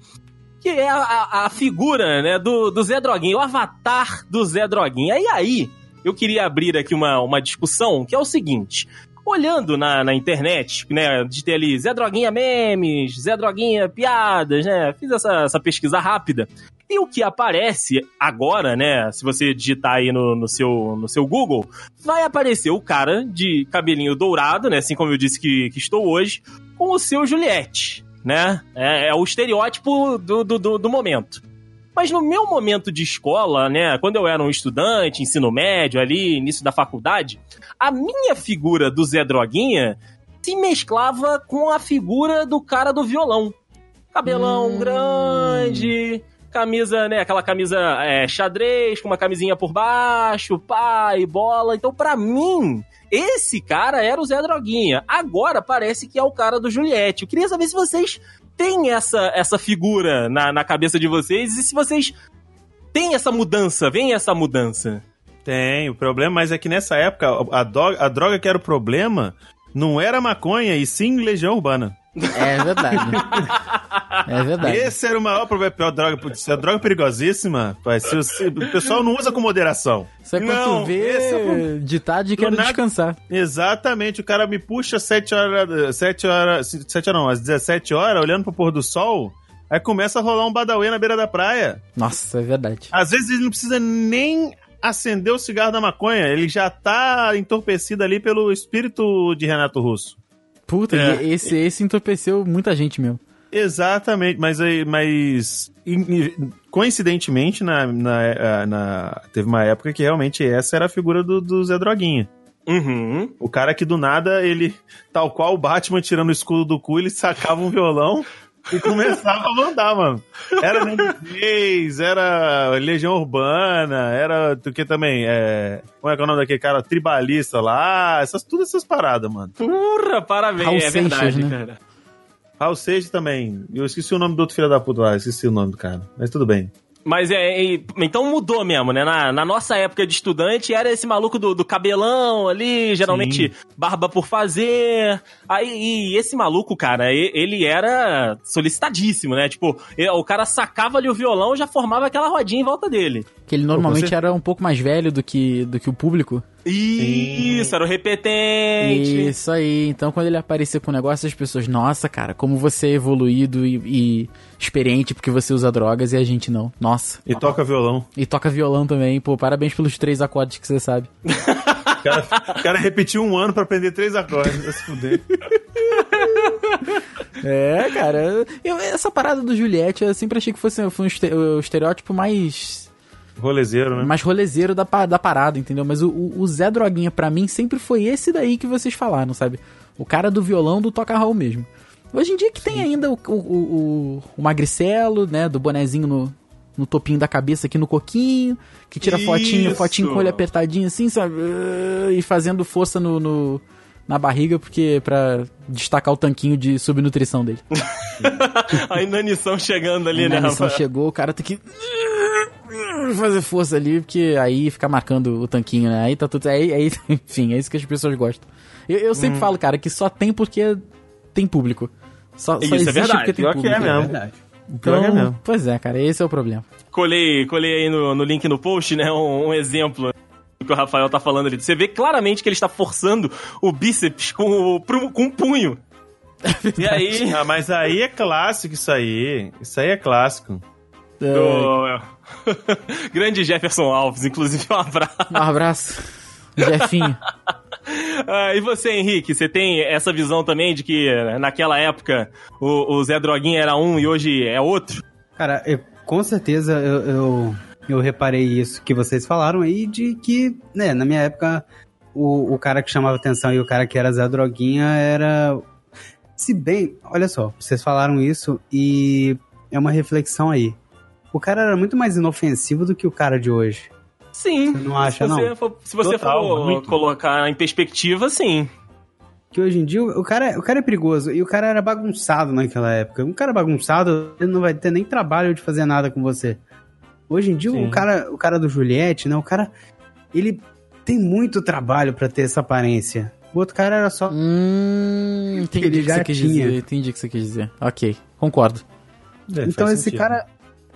Que é a, a- figura, né, do, do Zé Droguinha, o avatar do Zé Droguinha. E aí, eu queria abrir aqui uma, uma discussão que é o seguinte. Olhando na, na internet, né, de ter ali Zé Droguinha memes, Zé Droguinha piadas, né, fiz essa, essa pesquisa rápida. E o que aparece agora, né, se você digitar aí no, no, seu, no seu Google, vai aparecer o cara de cabelinho dourado, né, assim como eu disse que, que estou hoje, com o seu Juliette, né? É, é o estereótipo do, do, do, do momento. Mas no meu momento de escola, né, quando eu era um estudante, ensino médio ali, início da faculdade, a minha figura do Zé Droguinha se mesclava com a figura do cara do violão. Cabelão Hum. grande, camisa, né, aquela camisa é, xadrez, com uma camisinha por baixo, pá, e bola. Então, pra mim, esse cara era o Zé Droguinha. Agora parece que é o cara do Juliette. Eu queria saber se vocês têm essa, essa figura na, na cabeça de vocês e se vocês têm essa mudança, vem essa mudança. Tem, o problema, mas é que nessa época, a, do- a droga que era o problema não era maconha, e sim legião urbana. É verdade. É verdade. Esse era o maior problema. Pior droga, é droga perigosíssima. pai. Se você- o pessoal não usa com moderação. Isso é quando Não, tu vê esse é o- ditado e Do quero nada- descansar. Exatamente, o cara me puxa 7 horas, 7 horas, 7 horas não, às 17 horas, olhando pro pôr do sol, aí começa a rolar um badauê na beira da praia. Nossa, é verdade. Às vezes ele não precisa nem acender o cigarro da maconha, ele já tá entorpecido ali pelo espírito de Renato Russo. Puta, É. esse, esse entorpeceu muita gente mesmo. Exatamente, mas, aí- mas in- coincidentemente na, na, eh, na- teve uma época que realmente essa era a figura do, do Zé Droguinha. Uhum. O cara que do nada, ele, tal qual o Batman tirando o escudo do cu, ele sacava um violão e começava a mandar, mano. Era Nemesis, era Legião Urbana, era do que também, é, como é que é o nome daquele cara, tribalista lá, essas, todas essas paradas, mano. Porra, parabéns, Raul é Seixas, verdade, né? cara. Raul Seixas também, eu esqueci o nome do outro filho da puta lá, esqueci o nome do cara, mas tudo bem. Mas é, é, então mudou mesmo, né? Na, na nossa época de estudante era esse maluco do, do cabelão ali, geralmente barba por fazer. Aí e esse maluco, cara, ele era solicitadíssimo, né? Tipo, e- o cara sacava ali o violão e já formava aquela rodinha em volta dele. Que ele normalmente você- era um pouco mais velho do que, do que o público. Isso, era o repetente. Isso aí. Então, quando ele aparecia com o negócio, as pessoas, nossa, cara, como você é evoluído e, e experiente porque você usa drogas e a gente não. Nossa. E toca violão. E toca violão também. Pô, parabéns pelos três acordes que você sabe. O cara, o cara repetiu um ano pra aprender três acordes. Vai se fuder. É, cara. Eu, essa parada do Juliette, eu sempre achei que fosse um estereótipo mais, Rolezeiro, né? mais rolezeiro da, da parada, entendeu? Mas o, o- Zé Droguinha, pra mim, sempre foi esse daí que vocês falaram, sabe? O cara do violão do Toca Raul mesmo. Hoje em dia que tem ainda o, o, o, o magricelo, né? Do bonezinho no, no topinho da cabeça aqui no coquinho, que tira fotinho, Isso. fotinho com o olho apertadinho assim, sabe? E fazendo força no, no- na barriga, porque pra destacar o tanquinho de subnutrição dele. A inanição chegando ali, a né, missão Rafael? chegou, o cara tem que fazer força ali, porque aí fica marcando o tanquinho, né? Aí tá tudo. Aí, aí, enfim, é isso que as pessoas gostam. Eu, eu sempre Hum. falo, cara, que só tem porque tem público. Só, só Isso é existe verdade, porque tem pior que público. é mesmo. Verdade. Pior que é Então, mesmo. pois é, cara, esse é o problema. Colei, colei aí no, no link no post, né? Um, um exemplo do que o Rafael tá falando ali. Você vê claramente que ele está forçando o bíceps com o, pro- com o punho. E aí. Ah, mas aí é clássico isso aí. Isso aí é clássico. o- Grande Jefferson Alves, inclusive um abraço. Um abraço, Jefinho. Ah, e você, Henrique, você tem essa visão também de que eh, naquela época o, o Zé Droguinha era um e hoje é outro? Cara, eu- com certeza eu, eu, eu reparei isso que vocês falaram aí, de que, né, na minha época, o, o cara que chamava atenção e o cara que era Zé Droguinha era. Se bem, olha só, vocês falaram isso e é uma reflexão aí. O cara era muito mais inofensivo do que o cara de hoje. Sim. Você não acha, se você não? For, se você Total, for muito. colocar em perspectiva, sim. Que hoje em dia o cara, o cara é perigoso e o cara era bagunçado naquela época. Um cara bagunçado, ele não vai ter nem trabalho de fazer nada com você. Hoje em dia Sim. o cara, o cara do Juliette, né? O cara ele tem muito trabalho pra ter essa aparência. O outro cara era só Hum, entendi o que você quis dizer. Entendi o que você quis dizer. Ok, concordo. É, Então esse sentido. cara,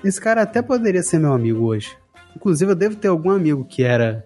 esse cara até poderia ser meu amigo hoje. Inclusive eu devo ter algum amigo que era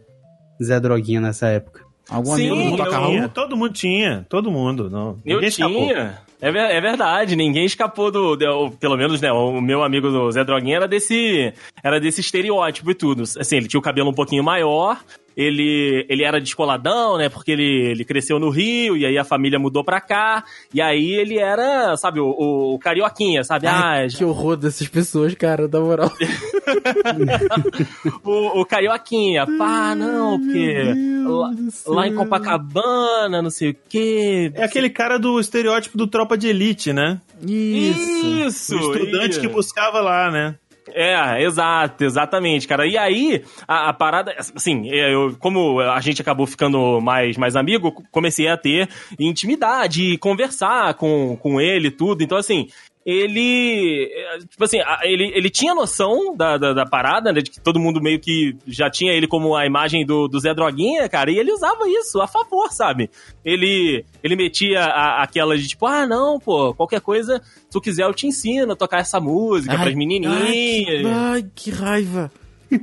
Zé Droguinha nessa época. Algum Sim, amigo do eu- todo mundo tinha. Todo mundo. Não. Eu Ninguém escapou. tinha. É, ver- é verdade, ninguém escapou do, ou Pelo menos, né? O meu amigo do Zé Droguinha era desse. Era desse estereótipo e tudo. Assim, ele tinha o cabelo um pouquinho maior. Ele, ele era descoladão, né? Porque ele, ele cresceu no Rio e aí a família mudou pra cá. E aí ele era, sabe, o, o, o carioquinha, sabe? Ai, ah, que horror dessas pessoas, cara, da moral. o, o carioquinha. Pá, não, porque lá, lá em Copacabana, não sei o quê. É aquele cara do estereótipo do tropa de elite, né? Isso. Isso! o estudante isso. que buscava lá, né? É, exato, exatamente, cara. E aí, a, a parada, assim, eu, como a gente acabou ficando mais, mais amigo, comecei a ter intimidade conversar com, com ele e tudo. Então, assim, ele, eh, tipo assim, ele, ele tinha noção da, da, da parada, né, de que todo mundo meio que já tinha ele como a imagem do, do Zé Droguinha, cara, e ele usava isso a favor, sabe? Ele, ele metia a, aquela de tipo, ah, não, pô, qualquer coisa, se tu quiser eu te ensino a tocar essa música Ai, pras menininhas. Ai, que, ai, que raiva.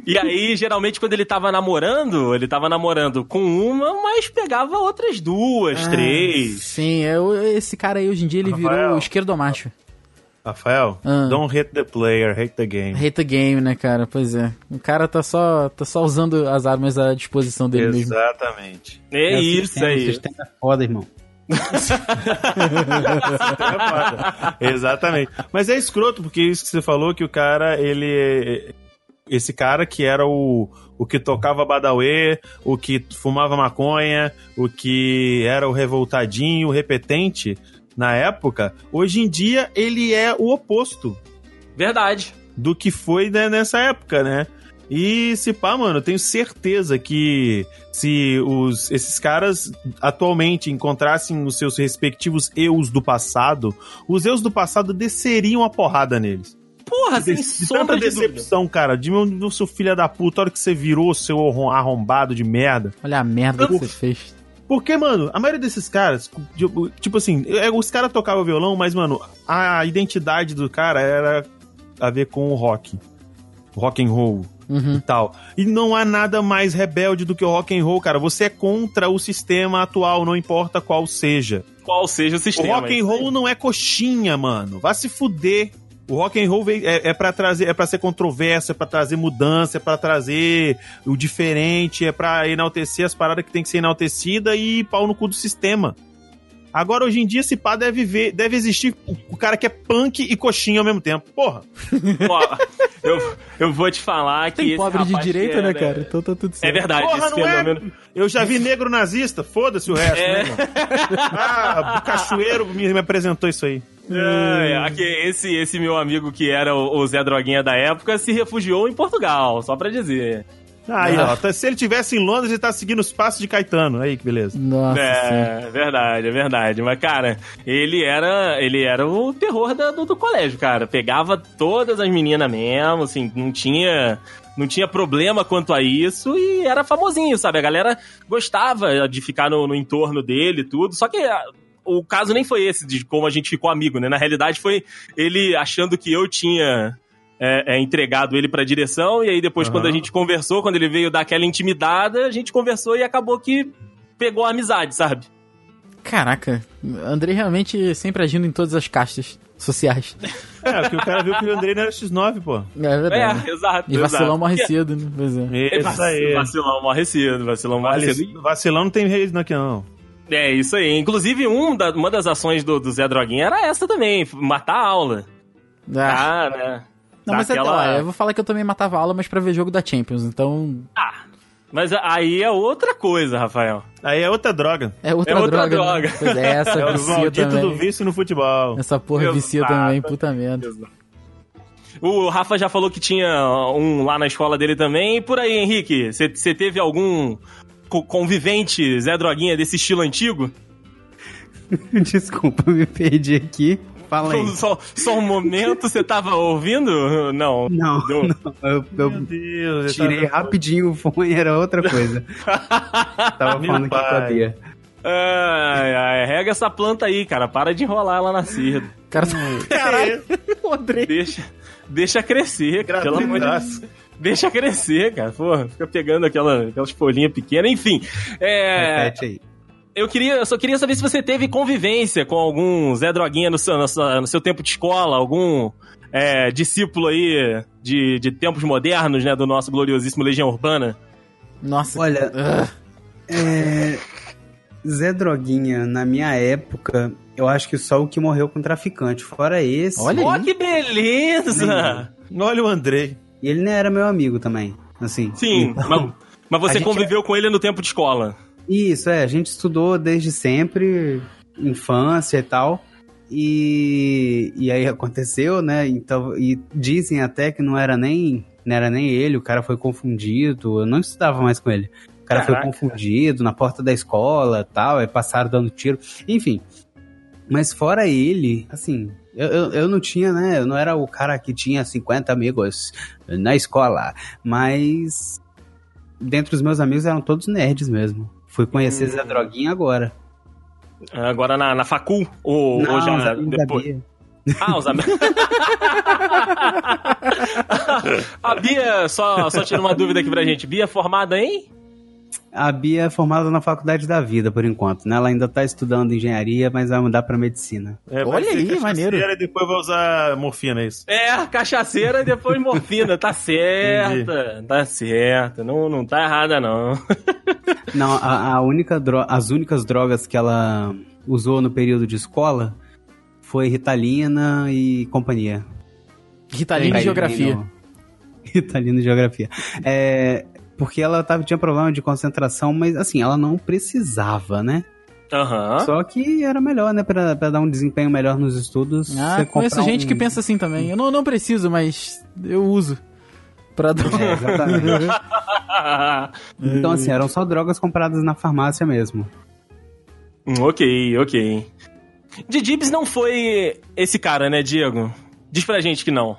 E aí, geralmente, quando ele tava namorando, ele tava namorando com uma, mas pegava outras duas, Ah, três. Sim, é, o- esse cara aí hoje em dia ele virou Rafael. esquerdomacho. Rafael, Ah. don't hate the player, hate the game. Hate the game, né, cara? Pois é. O cara tá só, tá só usando as armas à disposição dele mesmo. Exatamente. É o isso sistema, O aí. sistema é foda, irmão. Exatamente. Mas é escroto, porque isso que você falou, que o cara, ele. Esse cara que era o, o que tocava Badauê, o que fumava maconha, o que era o revoltadinho, o repetente na época, hoje em dia ele é o oposto Verdade. do que foi né, nessa época, né? E se pá, mano, eu tenho certeza que se os, esses caras atualmente encontrassem os seus respectivos eus do passado, os eus do passado desceriam a porrada neles. Porra, sem de sombra tanta de dúvida. decepção, cara. De meu, do seu filho da puta, a hora que você virou seu arrom- arrombado de merda. Olha a merda que você fez. Porque, mano, a maioria desses caras, tipo assim, é, os caras tocavam violão, mas, mano, a identidade do cara era a ver com o rock. rock and roll Uhum. e tal. E não há nada mais rebelde do que o rock and roll, cara. Você é contra o sistema atual, não importa qual seja. Qual seja o O sistema. rock and roll não é coxinha, mano. Vá se fuder. O rock and roll é, é para trazer, é para ser controvérsia, é para trazer mudança, é para trazer o diferente, é pra enaltecer as paradas que tem que ser enaltecida e pau no cu do sistema. Agora hoje em dia esse pá deve ver, deve existir o, cara que é punk e coxinha ao mesmo tempo. Porra. Ó, eu, eu vou te falar que. Tem esse pobre de direita, que né, era- cara? Então tá tudo É certo. verdade, Porra, esse não fenômeno. é? Eu já vi negro nazista, foda-se o resto, É. né, mano? Ah, o cachoeiro me, me apresentou isso aí. É, aqui, esse, esse meu amigo que era o, o Zé Droguinha da época se refugiou em Portugal, só pra dizer. Aí, ó, tá- se ele tivesse em Londres, ele tá seguindo os passos de Caetano. Aí, que beleza. Nossa senhora. É, verdade, é verdade. Mas, cara, ele era, ele era o terror da- do, do colégio, cara. Pegava todas as meninas mesmo, assim, não tinha. Não tinha problema quanto a isso e era famosinho, sabe? A galera gostava de ficar no, no entorno dele e tudo. Só que ah, o caso nem foi esse de como a gente ficou amigo, né? Na realidade foi ele achando que eu tinha é, é, entregado ele pra direção, e aí depois, Aham. quando a gente conversou, quando ele veio dar aquela intimidada, a gente conversou e acabou que pegou a amizade, sabe? Caraca, Andrei realmente sempre agindo em todas as castas sociais. É, porque o cara viu que o Andrei não era X9, pô. É verdade. É, exato. E vacilão exato. morre cedo, né? Pois é. Isso aí. Vacilão morre cedo, vacilão morre cedo. Vale- Vacilão não tem reis aqui, não. É, isso aí. Inclusive, um da- uma das ações do, do Zé Droguinha era essa também, matar a aula. Ah, Ah, né? Não, mas até, Daquela- ó, eu vou falar que eu também matava aula, mas pra ver jogo da Champions, então Mas aí é outra coisa, Rafael. Aí é outra droga. é outra, É outra droga. né? droga. Pois é, essa É o vicia maldito também. do vício no futebol. Essa porra vicia Exato. também, puta merda. O Rafa já falou que tinha um lá na escola dele também. E por aí, Henrique, você teve algum co- convivente Zé Droguinha desse estilo antigo? Desculpa, me perdi aqui. Fala aí. Só, só um momento, você tava ouvindo? Não. Não, Deu- não, eu, eu Meu Deus. tirei rapidinho o fone, era outra coisa. Tava Meu falando pai. Bia. Ai, ai, rega essa planta aí, cara. Para de enrolar ela na cerda. Cara, caralho, o Andrei. Deixa, deixa crescer, cara. Pelo amor de. Deus. Deixa crescer, cara. Porra, fica pegando aquela, aquelas folhinhas pequenas. Enfim, é, Repete aí. Eu, queria, eu só queria saber se você teve convivência com algum Zé Droguinha no seu, no seu, no seu tempo de escola, algum é, discípulo aí de, de tempos modernos, né, do nosso gloriosíssimo Legião Urbana. Nossa. Olha, É, Zé Droguinha, na minha época, eu acho que só o que morreu com traficante. Fora esse. Olha que beleza! Olha o Andrei. E ele não era meu amigo também. Assim. Sim, mas, mas A você conviveu com ele no tempo de escola. Isso, é. A gente estudou desde sempre, infância e tal. E, e aí aconteceu, né? Então, e dizem até que não era nem não era nem ele, o cara foi confundido. Eu não estudava mais com ele. O cara Caraca. foi confundido na porta da escola tal, aí passaram dando tiro. Enfim. Mas fora ele, assim, eu, eu, eu não tinha, né? Eu não era o cara que tinha 50 amigos na escola. Mas dentre os meus amigos eram todos nerds mesmo. Fui conhecer Zé Droguinha agora. Agora na, na facul, ou, ou Não, já amigos da depois? Bia. Ah, os amigos. A Bia, só, só tira uma dúvida aqui pra gente. Bia formada em? A Bia é formada na Faculdade da Vida, por enquanto, né? Ela ainda tá estudando engenharia, mas vai mudar pra medicina. É, Olha aí, cachaceira maneiro. E depois vai usar morfina, é isso. É, cachaceira e depois morfina. Tá certa, tá certa. Não, não tá errada, não. Não, a, a única as únicas drogas que ela usou no período de escola foi Ritalina e companhia. Ritalina e geografia. Ritalina e geografia. É, porque ela tava, tinha problema de concentração, mas assim, ela não precisava, né? Aham. Só que era melhor, né? Pra, pra dar um desempenho melhor nos estudos. Ah, você conheço gente um- que pensa assim também. Eu não, não preciso, mas eu uso. Pra dar É, exatamente. Então, assim, eram só drogas compradas na farmácia mesmo. Hum, ok, ok. Didibs não foi esse cara, né, Diego? Diz pra gente que não.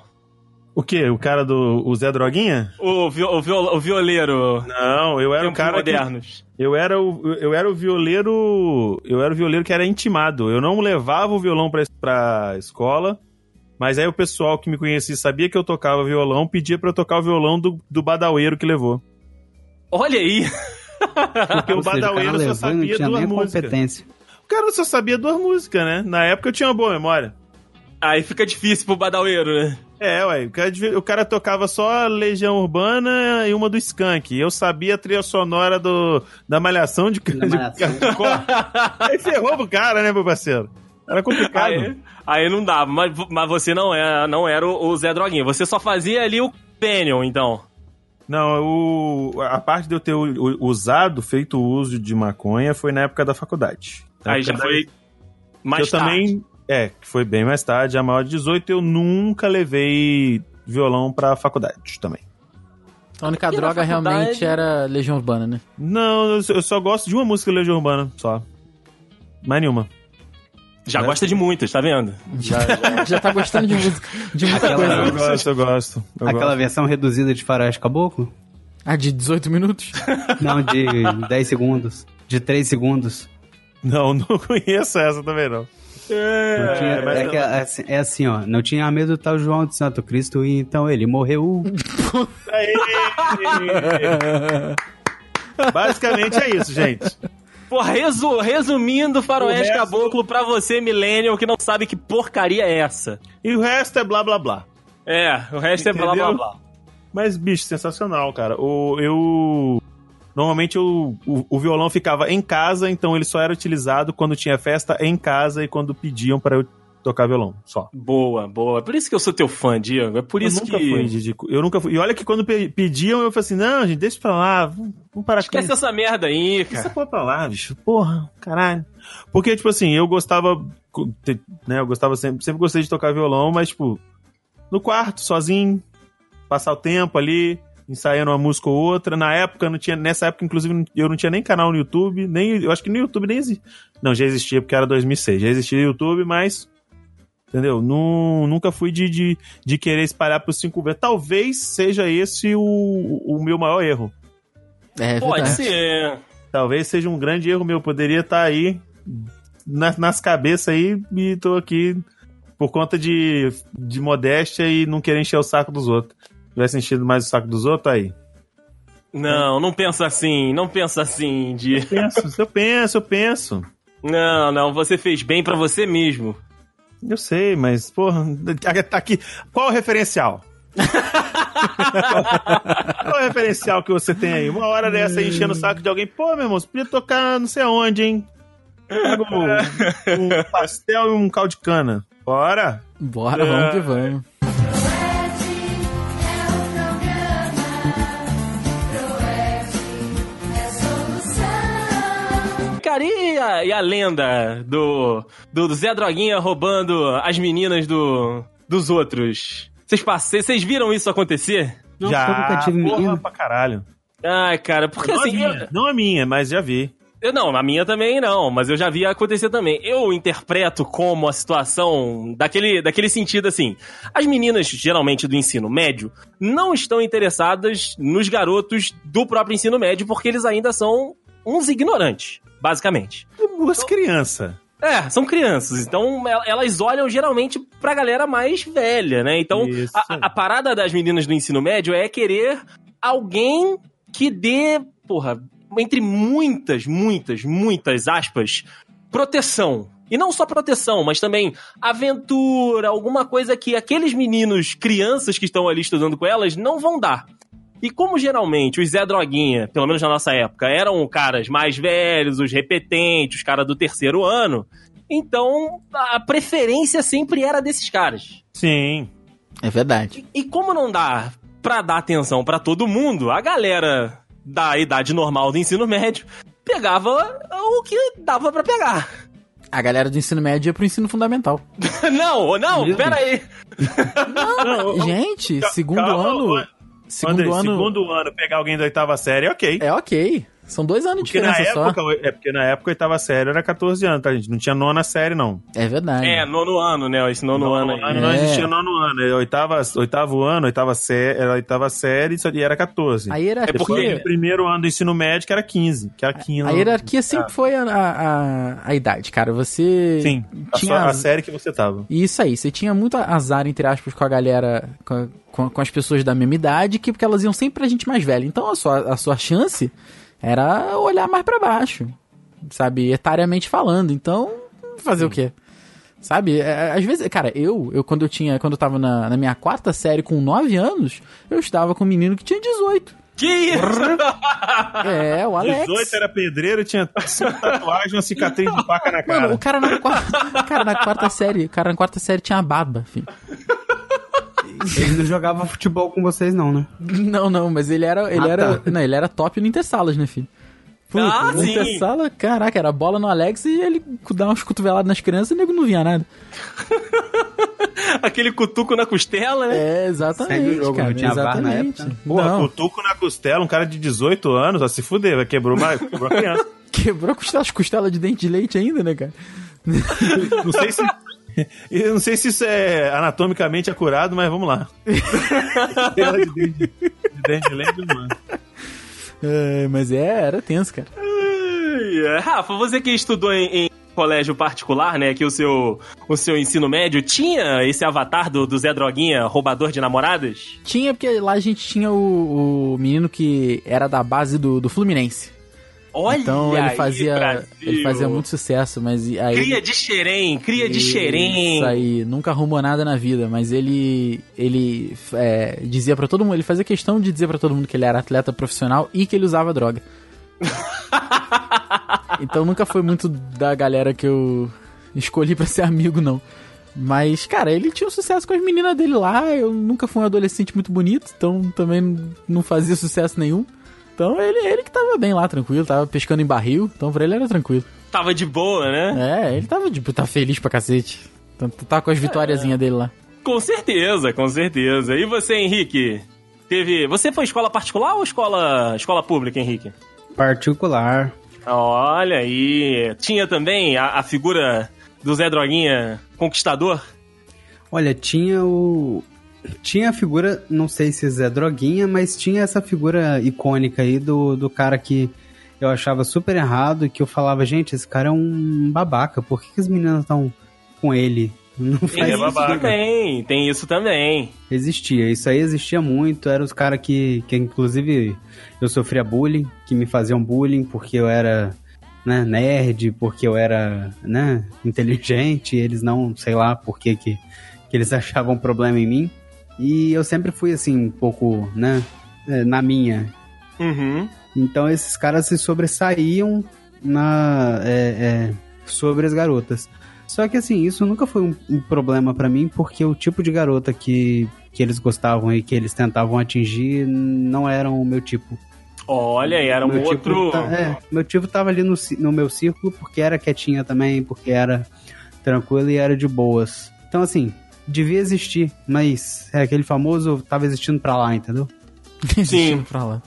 O quê? O cara do o Zé Droguinha? O, vi- o, viol- o violeiro. Não, eu era o cara que, modernos. eu era o eu era o violeiro, eu era o violeiro que era intimado. Eu não levava o violão pra, pra escola. Mas aí o pessoal que me conhecia sabia que eu tocava violão, pedia pra eu tocar o violão do, do badaueiro que levou. Olha aí. Porque o Ou seja, cara badaueiro só sabia duas músicas. O cara só sabia duas músicas, né? Na época eu tinha uma boa memória. Aí fica difícil pro badaueiro, né? É, ué, o cara, o cara tocava só Legião Urbana e uma do Skank. Eu sabia a trilha sonora do, da Malhação de, Da Malhação. de. Aí ferrou pro cara, né, meu parceiro? Era complicado. Aí, aí não dava. Mas, mas você não, é, não era o, o Zé Droguinha. Você só fazia ali o Penion, então. Não, o, a parte de eu ter usado, feito uso de maconha, foi na época da faculdade. Na Aí já foi mais eu tarde. também. É, que foi bem mais tarde, a maior de 18, eu nunca levei violão pra faculdade também. A única droga faculdade? realmente era Legião Urbana, né? Não, eu só- gosto de uma música Legião Urbana, só. Mais nenhuma. Já né? gosta de muitas, tá vendo? Já, já, já tá gostando de música, de muita Aquela- coisa. Eu gosto, eu gosto. eu Aquela gosto. versão reduzida de Faroeste Caboclo? Ah, de 18 minutos? Não, de 10 segundos. De 3 segundos. Não, não conheço essa também, não. Não tinha- mas é, que é assim- é assim, ó. Não tinha medo do tal João de Santo Cristo, e então ele morreu. Basicamente é isso, gente. Pô, resu- resumindo, Faroeste resto- Caboclo pra você, Millennial, que não sabe que porcaria é essa. E o resto é blá blá blá. É, o resto é blá blá Entendeu? blá. Mas, bicho, sensacional, cara. O, eu. Normalmente eu- o, o violão ficava em casa, então ele só era utilizado quando tinha festa em casa e quando pediam para eu tocar violão, só. Boa, boa. Por isso que eu sou teu fã, Diego. É por eu isso nunca que. fui de- Eu nunca fui. E olha que quando pe- pediam, eu falei assim: não, gente, deixa pra lá, vamos, parar com Esquece isso. essa merda aí, Essa cara. porra pra lá, bicho. Porra, caralho. Porque, tipo assim, eu gostava. Né, eu gostava sempre. Sempre gostei de tocar violão, mas, tipo, no quarto, sozinho, passar o tempo ali, ensaiando uma música ou outra. Na época, não tinha. Nessa época, inclusive, eu não tinha nem canal no YouTube, nem. Eu acho que no YouTube nem existia. Não, já existia porque era 2006. Já existia YouTube, mas. Entendeu? Nu- nunca fui de, de, de querer espalhar pros cinco vezes. Talvez seja esse o, o meu maior erro. É Pode verdade. ser. Talvez seja um grande erro meu. Poderia estar aí na- nas cabeças aí e tô aqui por conta de, de modéstia e não querer encher o saco dos outros. Se tivesse enchido mais o saco dos outros, tá aí. Não, não pensa assim, não pensa assim, Di. Penso, eu penso, eu penso. Não, não, você fez bem pra você mesmo. Eu sei, mas, porra, tá aqui. Qual o referencial? Qual é o referencial que você tem aí? Uma hora dessa aí enchendo o saco de alguém, pô, meu irmão, você podia tocar não sei aonde, hein? Pega um, um pastel e um caldo de cana. Bora! Bora, vamos que vamos. Cara, e a, a lenda do, do, do Zé Droguinha roubando as meninas do, dos outros? Vocês passe- Vocês viram isso acontecer? Não, já, eu nunca tive porra menino. pra caralho. Ai, cara, porque não, assim. a minha, eu- não a minha, mas já vi. Eu não, na minha também não, mas eu já vi acontecer também. Eu interpreto como a situação daquele, daquele sentido assim. As meninas, geralmente do ensino médio, não estão interessadas nos garotos do próprio ensino médio porque eles ainda são uns ignorantes, basicamente. Duas crianças. É, são crianças, então el- elas olham geralmente pra galera mais velha, né? Então a- a parada das meninas do ensino médio é querer alguém que dê, porra, entre muitas, muitas, muitas aspas, proteção. E não só proteção, mas também aventura, alguma coisa que aqueles meninos, crianças que estão ali estudando com elas, não vão dar. E como geralmente os Zé Droguinha, pelo menos na nossa época, eram caras mais velhos, os repetentes, os caras do terceiro ano, então a preferência sempre era desses caras. Sim. É verdade. E como não dá pra dar atenção pra todo mundo, a galera da idade normal do ensino médio pegava o que dava pra pegar. A galera do ensino médio ia pro ensino fundamental. não, não, Meu pera aí. Não, Gente, segundo calma, ano. Segundo André, ano. segundo ano, pegar alguém da oitava série, ok. É ok. São dois anos de Porque na diferença época, só. é porque na época a oitava série era 14 anos, tá, gente? Não tinha nona série, não. É verdade. É, nono ano, né? Esse nono, ano aí. ano não É. existia nono ano. é Oitava, oitavo ano, oitava série, era a oitava série só- e era 14. A hierarquia, É porque- No primeiro ano do ensino médio que era 15. Que era 15 a hierarquia sempre foi a, a, a, a idade, cara. Você Sim, a, tinha sua- a az- série que você tava. Isso aí, você tinha muito azar, entre aspas, com a galera, com, a- com, com as pessoas da mesma idade, que, porque elas iam sempre pra gente mais velha. Então a sua, a sua chance era olhar mais pra baixo, sabe? Etariamente falando. Então, fazer o quê? Sabe? É, Às vezes, cara, eu, eu quando eu tinha, quando eu tava na, na minha quarta série com 9 anos, eu estava com um menino que tinha 18. Que isso? É, o Alex. 18 era pedreiro, tinha cinco tatuagens, uma cicatriz de faca na cara. Mano, o cara na quarta, cara, na quarta série, o cara na quarta série tinha barba, filho. Ele não jogava futebol com vocês, não, né? Não, não, mas ele era. Ele Ah, era. tá. Não, ele era top no Intersalas, né, filho? Puta, Ah, no sim. Intersala, caraca, era bola no Alex e ele dá umas cotoveladas nas crianças e o nego não via nada. Aquele cutuco na costela, né? É, exatamente. Segue o jogo, cara, não tinha VAR na exatamente. época? Porra, não, cutuco na costela, um cara de 18 anos, ó, se fuder, vai quebrou uma, quebrou a criança. quebrou costela, as costelas de dente de leite ainda, né, cara? Não sei se. Eu não sei se isso é anatomicamente acurado, mas vamos lá. De dente de mano. É, mas é, era tenso, cara. É. Rafa, você que estudou em, em colégio particular, né? Que o seu, o seu ensino médio tinha esse avatar do, do Zé Droguinha, roubador de namoradas? Tinha, porque lá a gente tinha o, o menino que era da base do, do Fluminense. Olha então ele aí, fazia. Brasil. ele fazia muito sucesso, mas aí. Cria de xerém, cria de xerém. Isso aí, nunca arrumou nada na vida, mas ele ele é, dizia pra todo mundo, ele fazia questão de dizer pra todo mundo que ele era atleta profissional e que ele usava droga. então nunca foi muito da galera que eu escolhi pra ser amigo, não. Mas, cara, ele tinha um sucesso com as meninas dele lá. Eu nunca fui um adolescente muito bonito, então também não fazia sucesso nenhum. Então ele, ele que tava bem lá, tranquilo, tava pescando em barril, então pra ele era tranquilo. Tava de boa, né? É, ele tava, tipo, tá feliz pra cacete. Tá, tá com as vitóriazinhas dele lá. Com certeza, com certeza. E você, Henrique? Teve. Você foi escola particular ou escola, escola pública, Henrique? Particular. Olha aí. Tinha também a, a figura do Zé Droguinha conquistador? Olha, tinha o. Tinha a figura, não sei se Zé Droguinha, mas tinha essa figura icônica aí do, do cara que eu achava super errado e que eu falava, gente, esse cara é um babaca, por que, que as meninas estão com ele? Não Tem faz isso babaca. também, tem isso também. Existia, isso aí existia muito. Eram os caras que, que, inclusive, eu sofria bullying, que me faziam bullying porque eu era né, nerd, porque eu era né, inteligente, e eles não, sei lá, por que, que, que eles achavam problema em mim. E eu sempre fui assim, um pouco, né, eh, na minha. Uhum. Então esses caras se sobressaíam na, é, é, sobre as garotas. Só que assim, isso nunca foi um, um problema pra mim, porque o tipo de garota que, que eles gostavam e que eles tentavam atingir não eram o meu tipo. Olha, era um meu outro. Tipo, tá- é, meu tipo tava ali no, no meu círculo porque era quietinha também, porque era tranquilo e era de boas. Então assim, devia existir, mas é aquele famoso tava existindo pra lá, entendeu? Sim. pra lá.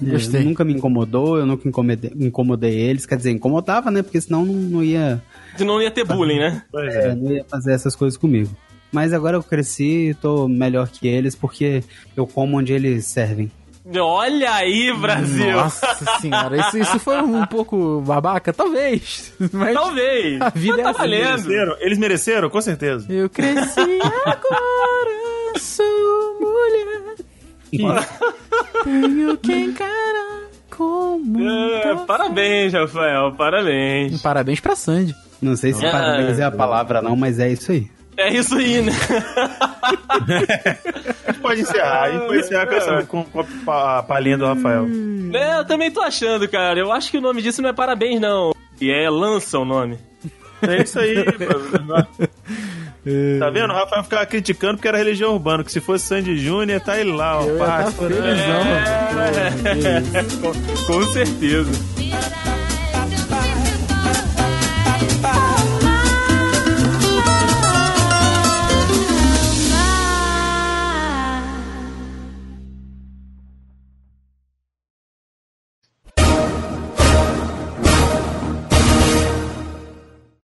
Gostei. É, nunca me incomodou, eu nunca incomodei, incomodei eles. Quer dizer, incomodava, né? Porque senão não, não ia, Senão não ia ter bullying, né? Pois é, é. não ia fazer essas coisas comigo. Mas agora eu cresci e tô melhor que eles porque eu como onde eles servem. Olha aí, Brasil! Nossa senhora, isso, isso foi um pouco babaca? Talvez. Mas Talvez. a vida Mas é tá assim. valendo. Mereceram? Eles mereceram, com certeza. eu cresci agora, sou mulher. Tenho que encarar como. É, parabéns, Rafael, parabéns. Parabéns pra Sandy. Não sei se Ah. parabéns é a palavra não, mas é isso aí. É isso aí, né? A gente pode encerrar. A gente pode encerrar com, essa, com, com a pa- a palhinha do Rafael. É, eu também tô achando, cara. Eu acho que o nome disso não é parabéns, não. E é lança o nome. É isso aí. tá vendo? O Rafael ficava criticando porque era religião urbana. Que se fosse Sandy Júnior, tá ele lá, ó. Eu ia paz, felizão. É, com, com certeza.